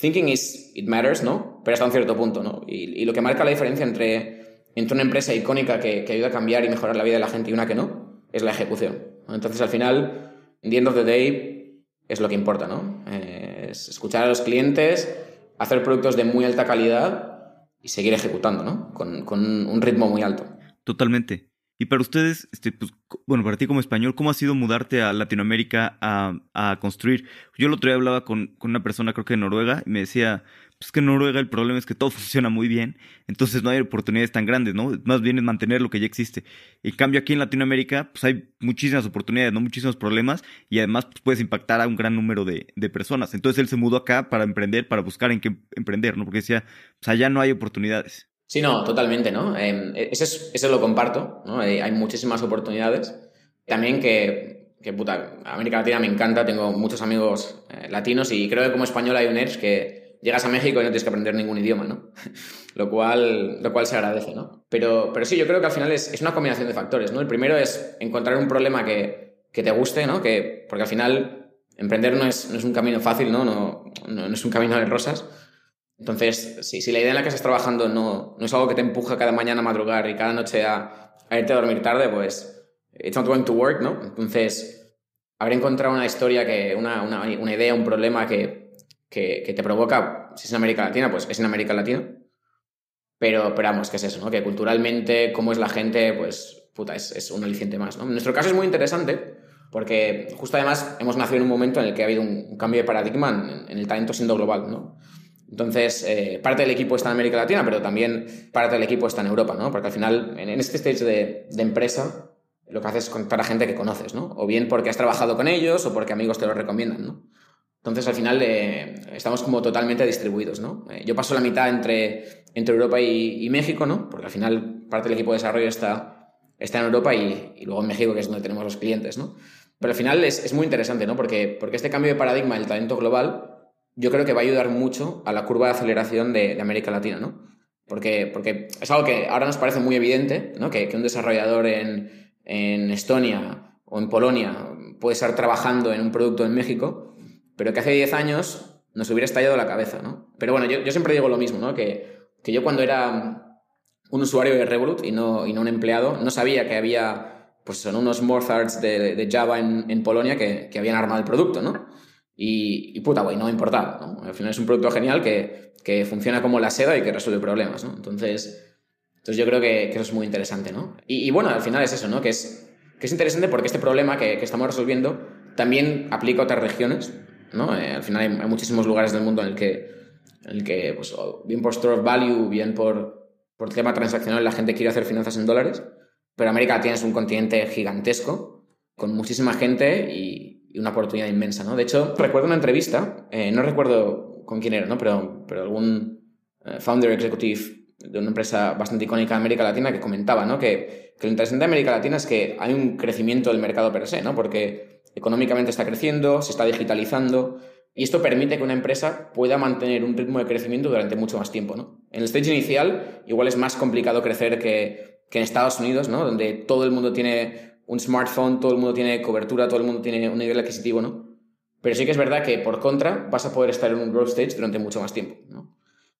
A: thinking is, it matters, ¿no? Pero hasta un cierto punto, ¿no? Y, lo que marca la diferencia entre, entre una empresa icónica que, ayuda a cambiar y mejorar la vida de la gente y una que no, es la ejecución. Entonces, al final, in the end of the day, es lo que importa, ¿no? Es escuchar a los clientes, hacer productos de muy alta calidad y seguir ejecutando, ¿no? Con, con, un ritmo muy alto.
B: Totalmente. Y para ustedes, este, pues, bueno, para ti como español, ¿cómo ha sido mudarte a Latinoamérica a, a construir? Yo el otro día hablaba con, con, una persona, creo que de Noruega, y me decía, pues que en Noruega el problema es que todo funciona muy bien, entonces no hay oportunidades tan grandes, ¿no? Más bien es mantener lo que ya existe. En cambio, aquí en Latinoamérica, pues hay muchísimas oportunidades, ¿no? Muchísimos problemas, y además pues, puedes impactar a un gran número de, de, personas. Entonces él se mudó acá para emprender, para buscar en qué emprender, ¿no? Porque decía, pues allá no hay oportunidades.
A: Sí, no, totalmente, ¿no? Eh, ese, es, ese lo comparto, ¿no? Eh, hay muchísimas oportunidades. También que, que, puta, América Latina me encanta, tengo muchos amigos eh, latinos y creo que como español hay un edge que llegas a México y no tienes que aprender ningún idioma, ¿no? lo, cual, lo cual se agradece, ¿no? Pero, pero sí, yo creo que al final es, es una combinación de factores, ¿no? El primero es encontrar un problema que, que te guste, ¿no? Que, porque al final emprender no es, no es un camino fácil, ¿no? No, no, no es un camino de rosas. Entonces, si, si, la idea en la que estás trabajando no, no, es algo que te empuja cada mañana a madrugar y cada noche a, a, irte a dormir tarde, pues it's not going to work, ¿no? Entonces, haber encontrado una historia, que, una, una, una idea, un problema que, que, que, te provoca, si es en América Latina, pues es en América Latina. Pero, pero vamos, ¿qué es eso, no? Que culturalmente, cómo es la gente, pues, puta, es, es un aliciente más, ¿no? En nuestro caso es muy interesante porque justo además hemos nacido en un momento en el que ha habido un, cambio de paradigma en, el talento siendo global, ¿no? Entonces, eh, parte del equipo está en América Latina, pero también parte del equipo está en Europa, ¿no? Porque al final, en, este stage de, de, empresa, lo que haces es contar a gente que conoces, ¿no? O bien porque has trabajado con ellos o porque amigos te lo recomiendan, ¿no? Entonces, al final, eh, estamos como totalmente distribuidos, ¿no? Eh, yo paso la mitad entre, entre Europa y, México, ¿no? Porque al final, parte del equipo de desarrollo está, está en Europa y, y, luego en México, que es donde tenemos los clientes, ¿no? Pero al final es, es muy interesante, ¿no? Porque, porque este cambio de paradigma del talento global yo creo que va a ayudar mucho a la curva de aceleración de, de América Latina, ¿no? Porque, porque es algo que ahora nos parece muy evidente, ¿no? Que, que un desarrollador en, en, Estonia o en Polonia puede estar trabajando en un producto en México, pero que hace 10 años nos hubiera estallado la cabeza, ¿no? Pero bueno, yo, yo siempre digo lo mismo, ¿no? Que, que yo cuando era un usuario de Revolut y no, y no un empleado, no sabía que había, pues son unos Mozarts de, de Java en, en Polonia que, que habían armado el producto, ¿no? Y, y puta, güey, no me importa. ¿no? Al final es un producto genial que, que, funciona como la seda y que resuelve problemas, ¿no? Entonces, entonces yo creo que, que eso es muy interesante, ¿no? Y, y, bueno, al final es eso, ¿no? Que es, que es interesante porque este problema que, que estamos resolviendo también aplica a otras regiones, ¿no? Eh, al final hay, hay, muchísimos lugares del mundo en el que, en el que pues, bien por store of value, bien por, por tema transaccional, la gente quiere hacer finanzas en dólares, pero América Latina es un continente gigantesco, con muchísima gente y, una oportunidad inmensa, ¿no? De hecho, recuerdo una entrevista, eh, no recuerdo con quién era, ¿no? Pero, pero algún eh, founder executive de una empresa bastante icónica de América Latina que comentaba, ¿no? Que, que, lo interesante de América Latina es que hay un crecimiento del mercado per se, ¿no? Porque económicamente está creciendo, se está digitalizando y esto permite que una empresa pueda mantener un ritmo de crecimiento durante mucho más tiempo, ¿no? En el stage inicial igual es más complicado crecer que, que en Estados Unidos, ¿no? Donde todo el mundo tiene un smartphone, todo el mundo tiene cobertura, todo el mundo tiene un nivel adquisitivo, ¿no? Pero sí que es verdad que por contra vas a poder estar en un growth stage durante mucho más tiempo, ¿no?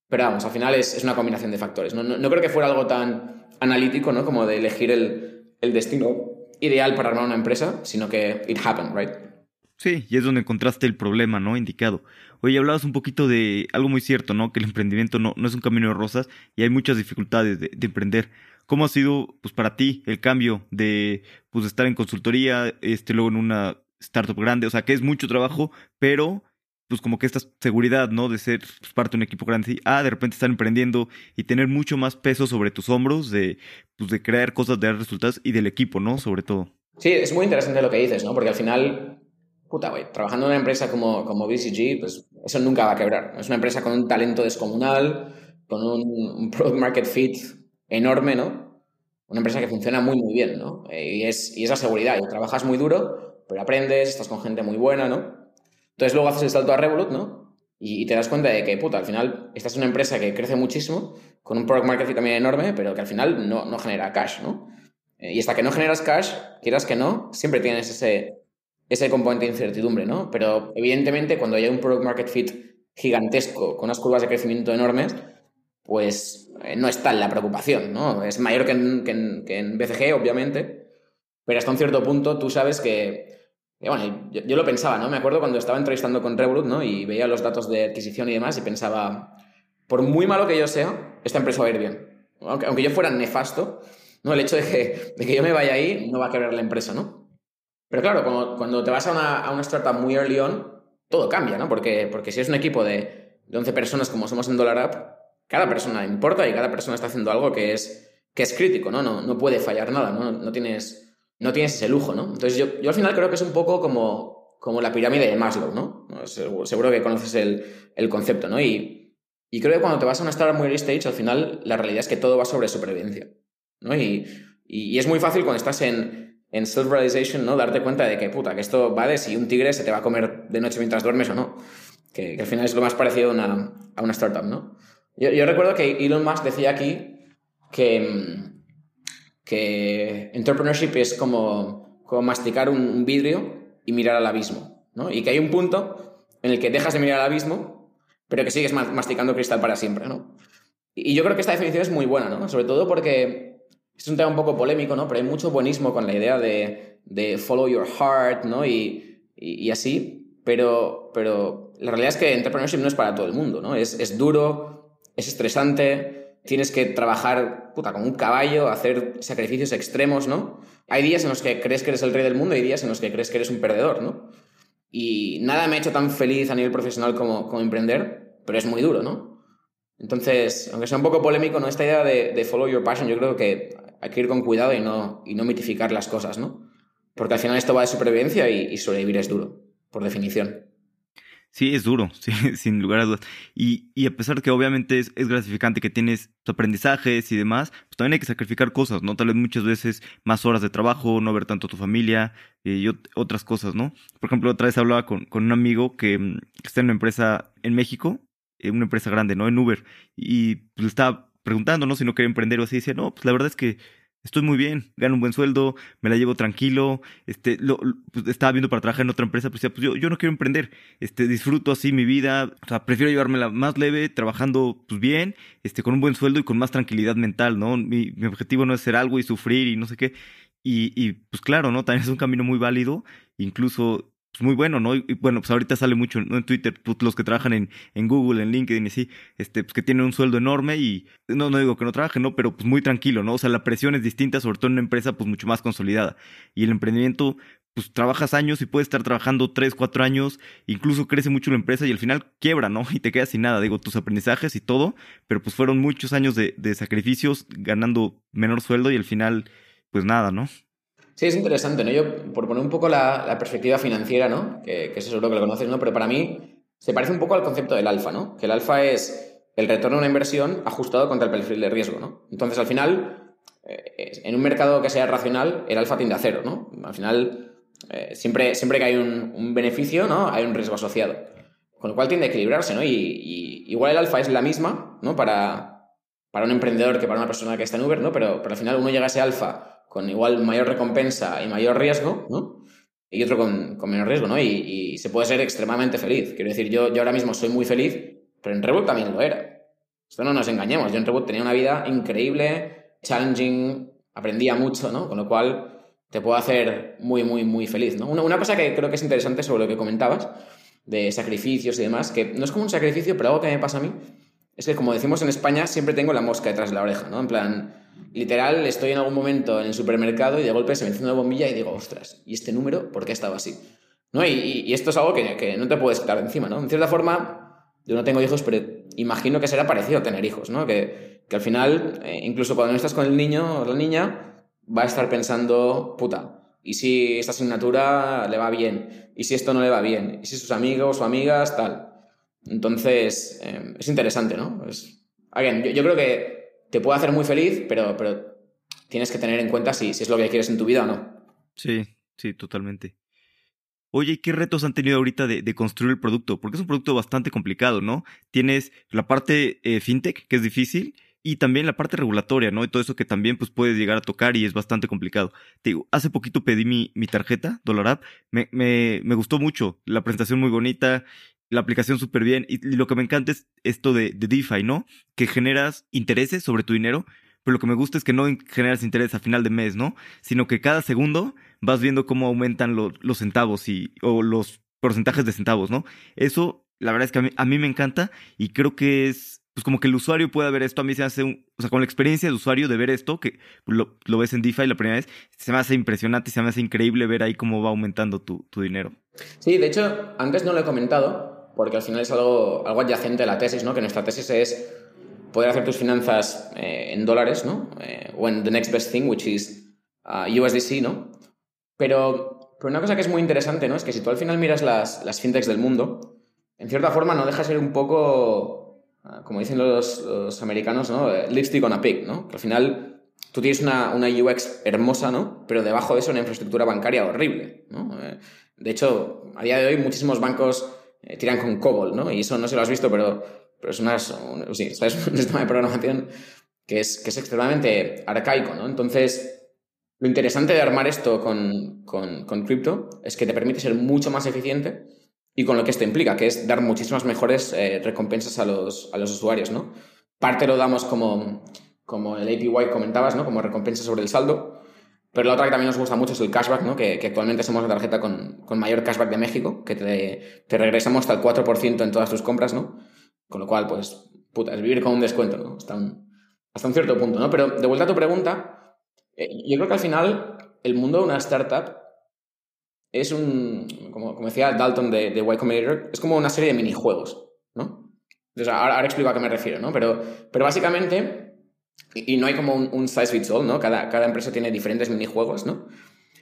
A: Pero vamos, al final es, es una combinación de factores. ¿no? No, creo que fuera algo tan analítico, ¿no? Como de elegir el, el destino ideal para armar una empresa, sino que it happened, right?
B: Sí, y es donde encontraste el problema, ¿no? Indicado. Oye, hablabas un poquito de algo muy cierto, ¿no? Que el emprendimiento no, no es un camino de rosas y hay muchas dificultades de, de emprender. ¿Cómo ha sido, pues, para ti el cambio de, pues, estar en consultoría, este, luego en una startup grande? O sea, que es mucho trabajo, pero pues como que esta seguridad, ¿no? De ser pues, parte de un equipo grande, y, ah, de repente estar emprendiendo y tener mucho más peso sobre tus hombros de, pues de crear cosas, de dar resultados y del equipo, ¿no? Sobre todo.
A: Sí, es muy interesante lo que dices, ¿no? Porque al final, puta, güey, trabajando en una empresa como, como BCG, pues eso nunca va a quebrar. Es una empresa con un talento descomunal, con un, un product market fit enorme, ¿no? Una empresa que funciona muy, muy bien, ¿no? Y es, y es la seguridad. Y trabajas muy duro, pero aprendes, estás con gente muy buena, ¿no? Entonces luego haces el salto a Revolut, ¿no? Y, te das cuenta de que, puta, al final esta es una empresa que crece muchísimo, con un product market fit también enorme, pero que al final no, no genera cash, ¿no? Eh, y hasta que no generas cash, quieras que no, siempre tienes ese, ese componente de incertidumbre, ¿no? Pero evidentemente cuando hay un product market fit gigantesco, con unas curvas de crecimiento enormes, pues eh, no está en la preocupación, ¿no? Es mayor que que, que en BCG, obviamente, pero hasta un cierto punto tú sabes que yo, lo pensaba, ¿no? Me acuerdo cuando estaba entrevistando con Revolut, ¿no? Y veía los datos de adquisición y demás y pensaba, por muy malo que yo sea, esta empresa va a ir bien. Aunque, aunque yo fuera nefasto, ¿no? El hecho de que, de que yo me vaya ahí no va a quebrar la empresa, ¿no? Pero claro, cuando, cuando te vas a una, a una startup muy early on, todo cambia, ¿no? Porque, porque si es un equipo de, de 11 personas como somos en Dollar App, cada persona importa y cada persona está haciendo algo que es, que es crítico, ¿no? No, no puede fallar nada, ¿no? No tienes no tienes ese lujo, ¿no? Entonces yo, yo al final creo que es un poco como, como la pirámide de Maslow, ¿no? Seguro, que conoces el, el concepto, ¿no? Y, y, creo que cuando te vas a una startup muy early stage, al final la realidad es que todo va sobre supervivencia, ¿no? Y, y, es muy fácil cuando estás en, en self-realization, ¿no? Darte cuenta de que, puta, que esto va de si un tigre se te va a comer de noche mientras duermes o no. Que, que al final es lo más parecido a una, a una startup, ¿no? Yo, yo recuerdo que Elon Musk decía aquí que que entrepreneurship es como, como masticar un, un, vidrio y mirar al abismo, ¿no? Y que hay un punto en el que dejas de mirar al abismo, pero que sigues masticando cristal para siempre, ¿no? Y yo creo que esta definición es muy buena, ¿no? Sobre todo porque es un tema un poco polémico, ¿no? Pero hay mucho buenismo con la idea de, de follow your heart, ¿no? Y, y, y, así, pero, pero la realidad es que entrepreneurship no es para todo el mundo, ¿no? Es, es duro, es estresante, tienes que trabajar puta, como un caballo, hacer sacrificios extremos, ¿no? Hay días en los que crees que eres el rey del mundo y días en los que crees que eres un perdedor, ¿no? Y nada me ha hecho tan feliz a nivel profesional como, como emprender, pero es muy duro, ¿no? Entonces, aunque sea un poco polémico, ¿no? Esta idea de, follow your passion, yo creo que hay que ir con cuidado y no, y no mitificar las cosas, ¿no? Porque al final esto va de supervivencia y sobrevivir es duro, por definición.
B: Sí, es duro, sí, sin lugar a dudas. Y, y a pesar de que obviamente es, es, gratificante que tienes aprendizajes y demás, pues también hay que sacrificar cosas, ¿no? Tal vez muchas veces más horas de trabajo, no ver tanto a tu familia eh, y otras cosas, ¿no? Por ejemplo, otra vez hablaba con, con un amigo que, mm, está en una empresa en México, eh, una empresa grande, ¿no? En Uber, y pues le estaba preguntando, ¿no? Si no quería emprender o así, y decía, no, pues la verdad es que estoy muy bien, gano un buen sueldo, me la llevo tranquilo, este, lo, pues, estaba viendo para trabajar en otra empresa, pues, pues yo, yo no quiero emprender, este, disfruto así mi vida, o sea, prefiero llevármela más leve, trabajando, pues bien, este, con un buen sueldo y con más tranquilidad mental, ¿no? Mi, mi objetivo no es hacer algo y sufrir y no sé qué, y, y pues claro, ¿no? También es un camino muy válido, incluso pues muy bueno, ¿no? Y bueno, pues ahorita sale mucho ¿no? en Twitter, pues los que trabajan en, en Google, en LinkedIn y así, este, pues que tienen un sueldo enorme y no, no digo que no trabajen, ¿no? Pero pues muy tranquilo, ¿no? O sea, la presión es distinta, sobre todo en una empresa pues mucho más consolidada. Y el emprendimiento, pues trabajas años y puedes estar trabajando tres, cuatro años, incluso crece mucho la empresa y al final quiebra, ¿no? Y te quedas sin nada, digo, tus aprendizajes y todo, pero pues fueron muchos años de, de sacrificios ganando menor sueldo y al final, pues nada, ¿no?
A: Sí, es interesante, ¿no? Yo, por poner un poco la, perspectiva financiera, ¿no? Que, que seguro que lo conoces, ¿no? Pero para mí se parece un poco al concepto del alfa, ¿no? Que el alfa es el retorno de una inversión ajustado contra el perfil de riesgo, ¿no? Entonces, al final, eh, en un mercado que sea racional, el alfa tiende a cero, ¿no? Al final, eh, siempre, siempre que hay un, beneficio, ¿no? Hay un riesgo asociado. Con lo cual tiende a equilibrarse, ¿no? Y, igual el alfa es la misma, ¿no? Para, para un emprendedor que para una persona que está en Uber, ¿no? Pero, pero al final uno llega a ese alfa con igual mayor recompensa y mayor riesgo, ¿no? Y otro con, con menos riesgo, ¿no? Y, se puede ser extremadamente feliz. Quiero decir, yo, yo ahora mismo soy muy feliz, pero en Reboot también lo era. Esto no nos engañemos. Yo en Reboot tenía una vida increíble, challenging, aprendía mucho, ¿no? Con lo cual te puedo hacer muy, muy, muy feliz, ¿no? Una, una cosa que creo que es interesante sobre lo que comentabas, de sacrificios y demás, que no es como un sacrificio, pero algo que me pasa a mí, es que como decimos en España, siempre tengo la mosca detrás de la oreja, ¿no? En plan, literal, estoy en algún momento en el supermercado y de golpe se me enciende una bombilla y digo, ostras, ¿y este número por qué estaba así? ¿No? Y, esto es algo que, que, no te puedes quitar encima, ¿no? En cierta forma, yo no tengo hijos, pero imagino que será parecido tener hijos, ¿no? Que, que al final, eh, incluso cuando no estás con el niño o la niña, va a estar pensando, puta, ¿y si esta asignatura le va bien? ¿Y si esto no le va bien? ¿Y si sus amigos o amigas, tal? Entonces, em, es interesante, ¿no? yo, creo que te puede hacer muy feliz, pero, pero tienes que tener en cuenta si, si es lo que quieres en tu vida o no.
B: Sí, sí, totalmente. Oye, ¿qué retos han tenido ahorita de, construir el producto? Porque es un producto bastante complicado, ¿no? Tienes la parte eh, fintech, que es difícil, y también la parte regulatoria, ¿no? Y todo eso que también pues puedes llegar a tocar y es bastante complicado. Te digo, hace poquito pedí mi, mi tarjeta, Dollar me, me, me, gustó mucho, la presentación muy bonita, la aplicación súper bien y, lo que me encanta es esto de, de DeFi, ¿no? Que generas intereses sobre tu dinero, pero lo que me gusta es que no generas intereses a final de mes, ¿no? Sino que cada segundo vas viendo cómo aumentan los centavos y, o los porcentajes de centavos, ¿no? Eso, la verdad es que a mí, me encanta y creo que es pues como que el usuario pueda ver esto, a mí se hace un, o sea, con la experiencia de usuario de ver esto, que lo, lo ves en DeFi la primera vez, se me hace impresionante, se me hace increíble ver ahí cómo va aumentando tu, tu dinero.
A: Sí, de hecho, antes no lo he comentado, porque al final es algo, algo adyacente a la tesis, ¿no? Que nuestra tesis es poder hacer tus finanzas eh, en dólares, ¿no? Eh, o en the next best thing, which is uh, USDC, ¿no? Pero, pero una cosa que es muy interesante, ¿no? Es que si tú al final miras las, las fintechs del mundo, en cierta forma no deja de ser un poco Ah, como dicen los, americanos, ¿no? Eh, lipstick on a pig, ¿no? Que al final tú tienes una, una, UX hermosa, ¿no? Pero debajo de eso una infraestructura bancaria horrible, ¿no? Eh, de hecho, a día de hoy muchísimos bancos eh, tiran con COBOL, ¿no? Y eso no se lo has visto, pero, pero es, una, un, sí, es un sistema de programación que es, que es extremadamente arcaico, ¿no? Entonces, lo interesante de armar esto con, con, con cripto es que te permite ser mucho más eficiente y con lo que esto implica, que es dar muchísimas mejores eh, recompensas a los, a los usuarios, ¿no? Parte lo damos como, como el APY comentabas, ¿no? Como recompensa sobre el saldo, pero la otra que también nos gusta mucho es el cashback, ¿no? Que, actualmente somos la tarjeta con, con, mayor cashback de México, que te, te, regresamos hasta el 4% en todas tus compras, ¿no? Con lo cual, pues, puta, es vivir con un descuento, ¿no? Hasta un, hasta un cierto punto, ¿no? Pero de vuelta a tu pregunta, eh, yo creo que al final el mundo de una startup es un, como, como decía Dalton de, de Y Combinator, es como una serie de minijuegos, ¿no? Entonces, ahora, ahora, explico a qué me refiero, ¿no? Pero, pero básicamente, y, no hay como un, size fits all, ¿no? Cada, cada empresa tiene diferentes minijuegos, ¿no?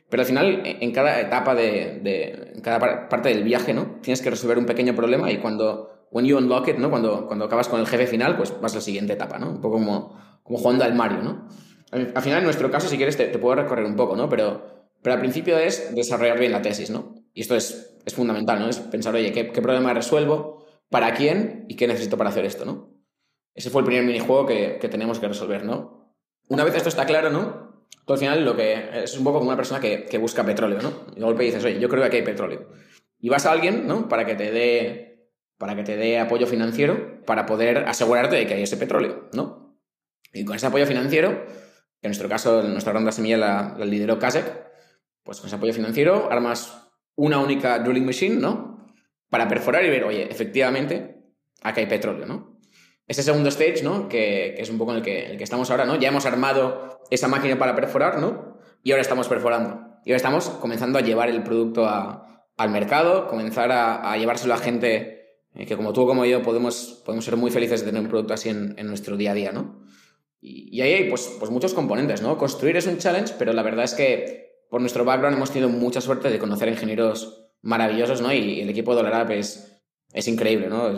A: Pero al final, en cada etapa de, de en cada parte del viaje, ¿no? Tienes que resolver un pequeño problema y cuando, when you unlock it, ¿no? Cuando, cuando acabas con el jefe final, pues vas a la siguiente etapa, ¿no? Un poco como, como jugando al Mario, ¿no? Al final, en nuestro caso, si quieres, te, te puedo recorrer un poco, ¿no? Pero, pero al principio es desarrollar bien la tesis, ¿no? Y esto es, es fundamental, ¿no? Es pensar, oye, ¿qué, problema resuelvo? ¿Para quién? ¿Y qué necesito para hacer esto, no? Ese fue el primer minijuego que, que tenemos que resolver, ¿no? Una vez esto está claro, ¿no? Tú al final lo que es un poco como una persona que, que busca petróleo, ¿no? Y de golpe dices, oye, yo creo que aquí hay petróleo. Y vas a alguien, ¿no? Para que te dé, para que te dé apoyo financiero para poder asegurarte de que hay ese petróleo, ¿no? Y con ese apoyo financiero, que en nuestro caso, en nuestra ronda semilla la, la lideró Kasek, pues con ese apoyo financiero armas una única drilling machine, ¿no? Para perforar y ver, oye, efectivamente, aquí hay petróleo, ¿no? Ese segundo stage, ¿no? Que, es un poco en el que, el que estamos ahora, ¿no? Ya hemos armado esa máquina para perforar, ¿no? Y ahora estamos perforando. Y ahora estamos comenzando a llevar el producto al mercado, comenzar a, llevárselo a gente eh, que como tú o como yo podemos, podemos ser muy felices de tener un producto así en, nuestro día a día, ¿no? Y, ahí hay pues, pues muchos componentes, ¿no? Construir es un challenge, pero la verdad es que por nuestro background hemos tenido mucha suerte de conocer ingenieros maravillosos, ¿no? Y el equipo de DollarApp es, es increíble, ¿no?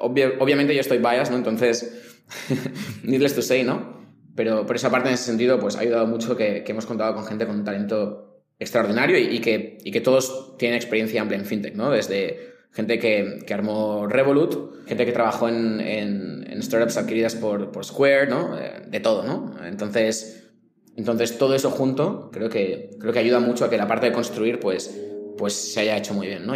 A: obviamente yo estoy biased, ¿no? Entonces, needless to say, ¿no? Pero por esa parte, en ese sentido, pues ha ayudado mucho que, hemos contado con gente con un talento extraordinario y, que, todos tienen experiencia amplia en fintech, ¿no? Desde gente que, que armó Revolut, gente que trabajó en, startups adquiridas por, Square, ¿no? Eh, de todo, ¿no? Entonces, entonces, todo eso junto creo que, creo que ayuda mucho a que la parte de construir pues, pues se haya hecho muy bien, ¿no?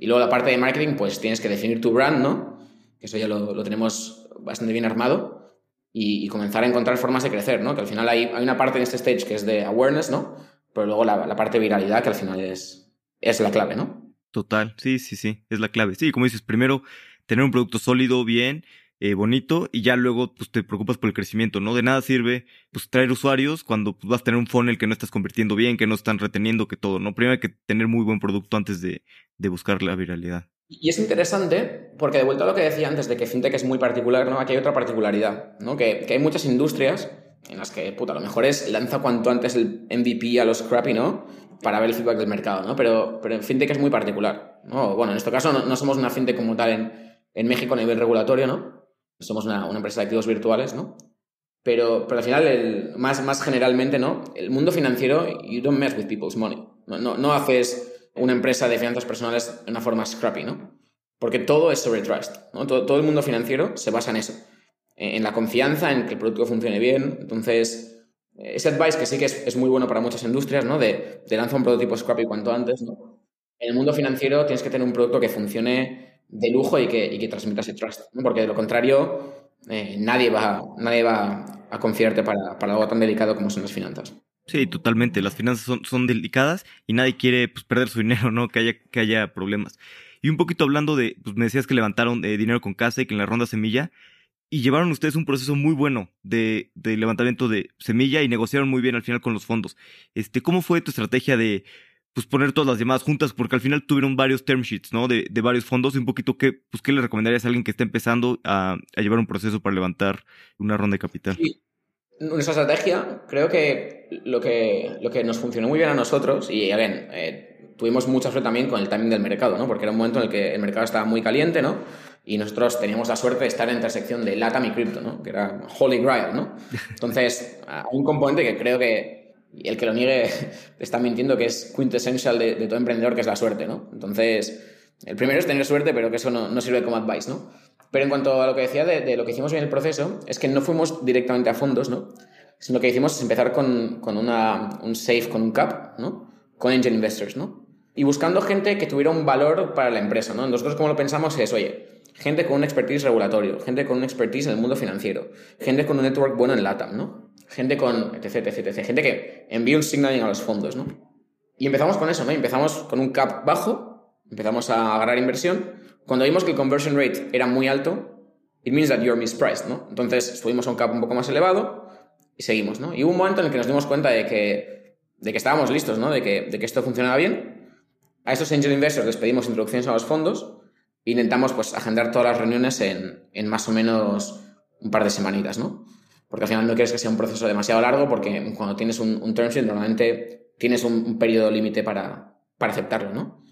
A: Y luego la parte de marketing, pues tienes que definir tu brand, ¿no? Que eso ya lo, lo tenemos bastante bien armado y, comenzar a encontrar formas de crecer, ¿no? Que al final hay, una parte en este stage que es de awareness, ¿no? Pero luego la, la parte de viralidad que al final es, es la clave, ¿no?
B: Total, sí, sí, sí, es la clave. Sí, como dices, primero tener un producto sólido, bien, eh, bonito y ya luego pues te preocupas por el crecimiento, ¿no? De nada sirve pues traer usuarios cuando pues, vas a tener un funnel que no estás convirtiendo bien, que no están reteniendo, que todo, ¿no? Primero hay que tener muy buen producto antes de, de buscar la viralidad.
A: Y es interesante porque de vuelta a lo que decía antes de que FinTech es muy particular, ¿no? Aquí hay otra particularidad, ¿no? Que, que hay muchas industrias en las que, puta, lo mejor es lanza cuanto antes el MVP a los scrappy, ¿no? Para ver el feedback del mercado, ¿no? Pero, pero en FinTech es muy particular, ¿no? Bueno, en este caso no, no somos una FinTech como tal en, en México a nivel regulatorio, ¿no? Somos una, empresa de activos virtuales, ¿no? Pero, pero al final, el, más, más generalmente, ¿no? El mundo financiero, you don't mess with people's money. No, no, no haces una empresa de finanzas personales de una forma scrappy, ¿no? Porque todo es sobre trust, ¿no? Todo, todo el mundo financiero se basa en eso. En, la confianza, en que el producto funcione bien. Entonces, ese advice que sí que es, es muy bueno para muchas industrias, ¿no? De, de lanzar un prototipo scrappy cuanto antes, ¿no? En el mundo financiero tienes que tener un producto que funcione de lujo y que, y que transmita ese trust. Porque de lo contrario, eh, nadie, va, nadie va a confiarte para, para, algo tan delicado como son las finanzas.
B: Sí, totalmente. Las finanzas son, son delicadas y nadie quiere pues, perder su dinero, ¿no? Que haya, que haya problemas. Y un poquito hablando de, pues me decías que levantaron eh, dinero con casa y que en la ronda semilla, y llevaron ustedes un proceso muy bueno de, de, levantamiento de semilla y negociaron muy bien al final con los fondos. Este, ¿Cómo fue tu estrategia de pues poner todas las llamadas juntas, porque al final tuvieron varios term sheets, ¿no? De, de varios fondos y un poquito qué, pues, ¿qué le recomendarías a alguien que está empezando a, a, llevar un proceso para levantar una ronda de capital?
A: Sí. Nuestra estrategia, creo que lo, que lo que nos funcionó muy bien a nosotros, y again, eh, tuvimos mucha suerte también con el timing del mercado, ¿no? Porque era un momento en el que el mercado estaba muy caliente, ¿no? Y nosotros teníamos la suerte de estar en la intersección de LATAM y cripto, ¿no? Que era Holy Grail, ¿no? Entonces, hay un componente que creo que y el que lo niegue está mintiendo que es quintessential de, de todo emprendedor, que es la suerte, ¿no? Entonces, el primero es tener suerte, pero que eso no, sirve como advice, ¿no? Pero en cuanto a lo que decía de, lo que hicimos en el proceso, es que no fuimos directamente a fondos, ¿no? Sino que hicimos es empezar con, con un safe, con un cap, ¿no? Con angel investors, ¿no? Y buscando gente que tuviera un valor para la empresa, ¿no? Nosotros como lo pensamos es, oye, gente con un expertise regulatorio, gente con un expertise en el mundo financiero, gente con un network bueno en LATAM, ¿no? Gente con etc, etc, etc, gente que envía un signaling a los fondos, ¿no? Y empezamos con eso, ¿no? Empezamos con un cap bajo, empezamos a agarrar inversión. Cuando vimos que el conversion rate era muy alto, it means that you're mispriced, ¿no? Entonces subimos a un cap un poco más elevado y seguimos, ¿no? Y hubo un momento en el que nos dimos cuenta de que, de que estábamos listos, ¿no? De que, de que esto funcionaba bien. A estos angel investors les pedimos introducciones a los fondos e intentamos, pues, agendar todas las reuniones en, en más o menos un par de semanitas, ¿no? Porque al final no quieres que sea un proceso demasiado largo, porque cuando tienes un, un term sheet normalmente tienes un, un periodo límite para, para aceptarlo, ¿no?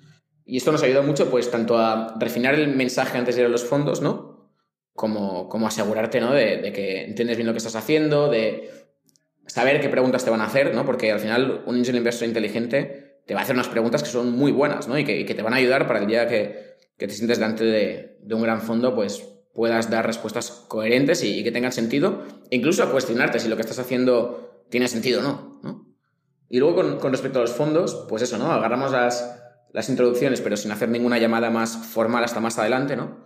A: Y esto nos ayuda mucho, pues, tanto a refinar el mensaje antes de ir a los fondos, ¿no? Como, como asegurarte, ¿no? De, de, que entiendes bien lo que estás haciendo, de saber qué preguntas te van a hacer, ¿no? Porque al final un angel investor inteligente te va a hacer unas preguntas que son muy buenas, ¿no? Y que, y que te van a ayudar para el día que, que te sientes delante de, de un gran fondo, pues puedas dar respuestas coherentes y, que tengan sentido, e incluso a cuestionarte si lo que estás haciendo tiene sentido o no. Y luego con, respecto a los fondos, pues eso, ¿no? Agarramos las, las introducciones, pero sin hacer ninguna llamada más formal hasta más adelante, ¿no?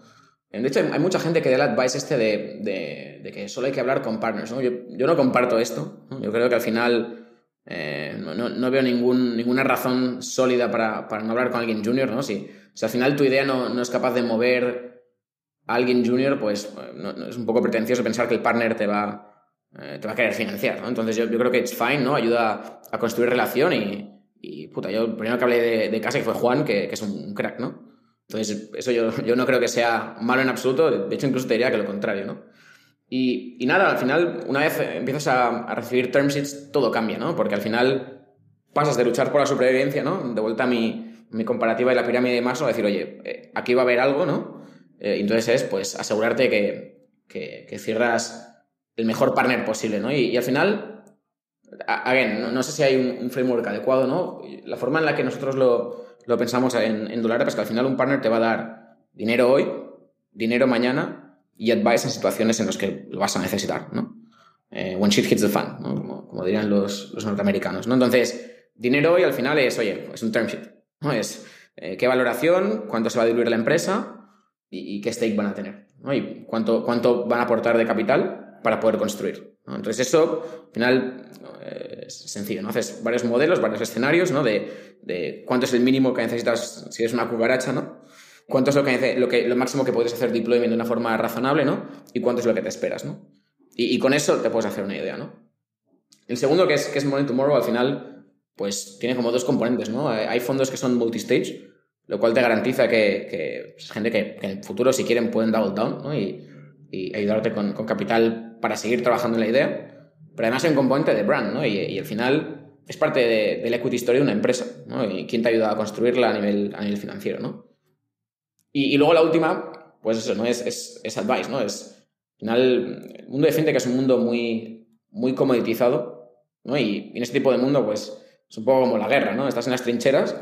A: De hecho, hay mucha gente que da el advice este de, de, que solo hay que hablar con partners, ¿no? Yo, yo no comparto esto. Yo creo que al final eh, no, no, no, veo ningún, ninguna razón sólida para, para, no hablar con alguien junior, ¿no? Si, si al final tu idea no, no es capaz de mover alguien junior, pues es un poco pretencioso pensar que el partner te va, eh, te va a querer financiar. Entonces yo, creo que it's fine, ¿no? Ayuda a, construir relación y, y, puta, yo el primero que hablé de, de casa que fue Juan, que, es un crack, ¿no? Entonces eso yo, yo no creo que sea malo en absoluto, de hecho incluso te diría que lo contrario, ¿no? Y, y nada, al final, una vez empiezas a, a recibir term sheets, todo cambia, ¿no? Porque al final pasas de luchar por la supervivencia, ¿no? De vuelta a mi, mi comparativa de la pirámide de Maslow, a decir, oye, eh, aquí va a haber algo, ¿no? Eh, entonces es, pues, asegurarte que, que, cierras el mejor partner posible, ¿no? Y, al final, again, no, sé si hay un, framework adecuado, ¿no? La forma en la que nosotros lo, lo pensamos en, en es que al final un partner te va a dar dinero hoy, dinero mañana y advice en situaciones en las que lo vas a necesitar, ¿no? Eh, when shit hits the fan, como, dirían los, los, norteamericanos, ¿no? Entonces, dinero hoy al final es, oye, es un term ¿no? Es eh, qué valoración, cuánto se va a diluir la empresa y, qué stake van a tener, ¿no? Y cuánto, cuánto van a aportar de capital para poder construir. ¿no? Entonces, eso, al final, eh, es sencillo, ¿no? Haces varios modelos, varios escenarios, ¿no? De, de cuánto es el mínimo que necesitas si eres una cucaracha, ¿no? cuánto es lo, que, lo, que, lo máximo que puedes hacer deployment de una forma razonable, ¿no? Y cuánto es lo que te esperas, ¿no? Y, con eso te puedes hacer una idea, ¿no? El segundo, que es, que es Money Tomorrow, al final, pues tiene como dos componentes, ¿no? Hay fondos que son multistage, lo cual te garantiza que, que pues, gente que, en el futuro, si quieren, pueden double down, ¿no? Y, y ayudarte con, capital para seguir trabajando en la idea. Pero además hay un componente de brand, ¿no? Y, y al final es parte de, del equity story de una empresa, ¿no? Y quién te ayuda a construirla a nivel, a nivel financiero, ¿no? Y, luego la última, pues eso, ¿no? Es, es, es advice, ¿no? Es, al final, el mundo de fintech es un mundo muy, muy comoditizado, ¿no? Y, en este tipo de mundo, pues, es un poco como la guerra, ¿no? Estás en las trincheras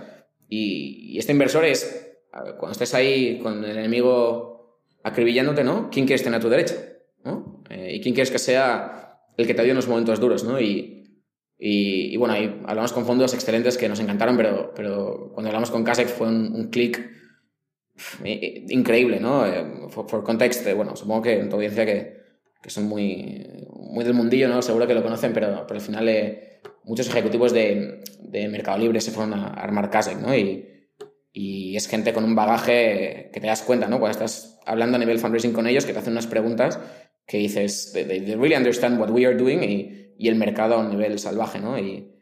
A: y, este inversor es, cuando estés ahí con el enemigo acribillándote, ¿no? ¿Quién quieres tener a tu derecha? ¿no? Eh, ¿Y quién quieres que sea el que te ayude en los momentos duros, ¿no? Y, y, bueno, ahí hablamos con fondos excelentes que nos encantaron, pero, pero cuando hablamos con Kasek fue un, un clic increíble, ¿no? For, context, eh, bueno, supongo que en tu audiencia que, que, son muy, muy del mundillo, ¿no? Seguro que lo conocen, pero, pero al final eh, muchos ejecutivos de, de, Mercado Libre se fueron a armar Kasek, ¿no? Y, y es gente con un bagaje que te das cuenta, ¿no? Cuando estás hablando a nivel fundraising con ellos, que te hacen unas preguntas que dices, they, they really understand what we are doing y, y, el mercado a un nivel salvaje, ¿no? Y,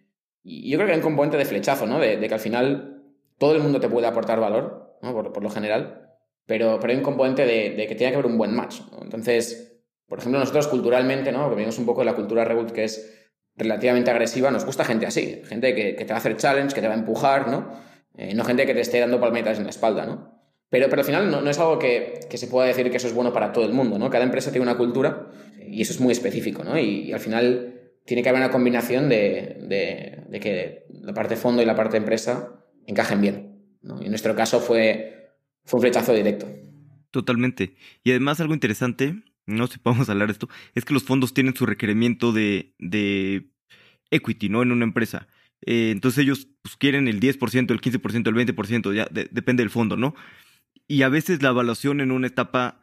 A: y, yo creo que hay un componente de flechazo, ¿no? De, de que al final todo el mundo te puede aportar valor por, lo general, pero, pero hay un componente de, que tiene que haber un buen match. Entonces, por ejemplo, nosotros culturalmente, ¿no? que venimos un poco de la cultura Reboot que es relativamente agresiva, nos gusta gente así, gente que, te va a hacer challenge, que te va a empujar, ¿no? Eh, no gente que te esté dando palmetas en la espalda, ¿no? Pero, pero al final no, es algo que, se pueda decir que eso es bueno para todo el mundo, ¿no? Cada empresa tiene una cultura y eso es muy específico, ¿no? Y, al final tiene que haber una combinación de, de, de, que la parte fondo y la parte empresa encajen bien. Y en nuestro caso fue, fue un flechazo directo.
B: Totalmente. Y además algo interesante, no sé si podemos hablar de esto, es que los fondos tienen su requerimiento de, de equity, ¿no? En una empresa. Eh, entonces ellos pues, quieren el 10%, el 15%, el 20%, ya depende del fondo, ¿no? Y a veces la evaluación en una etapa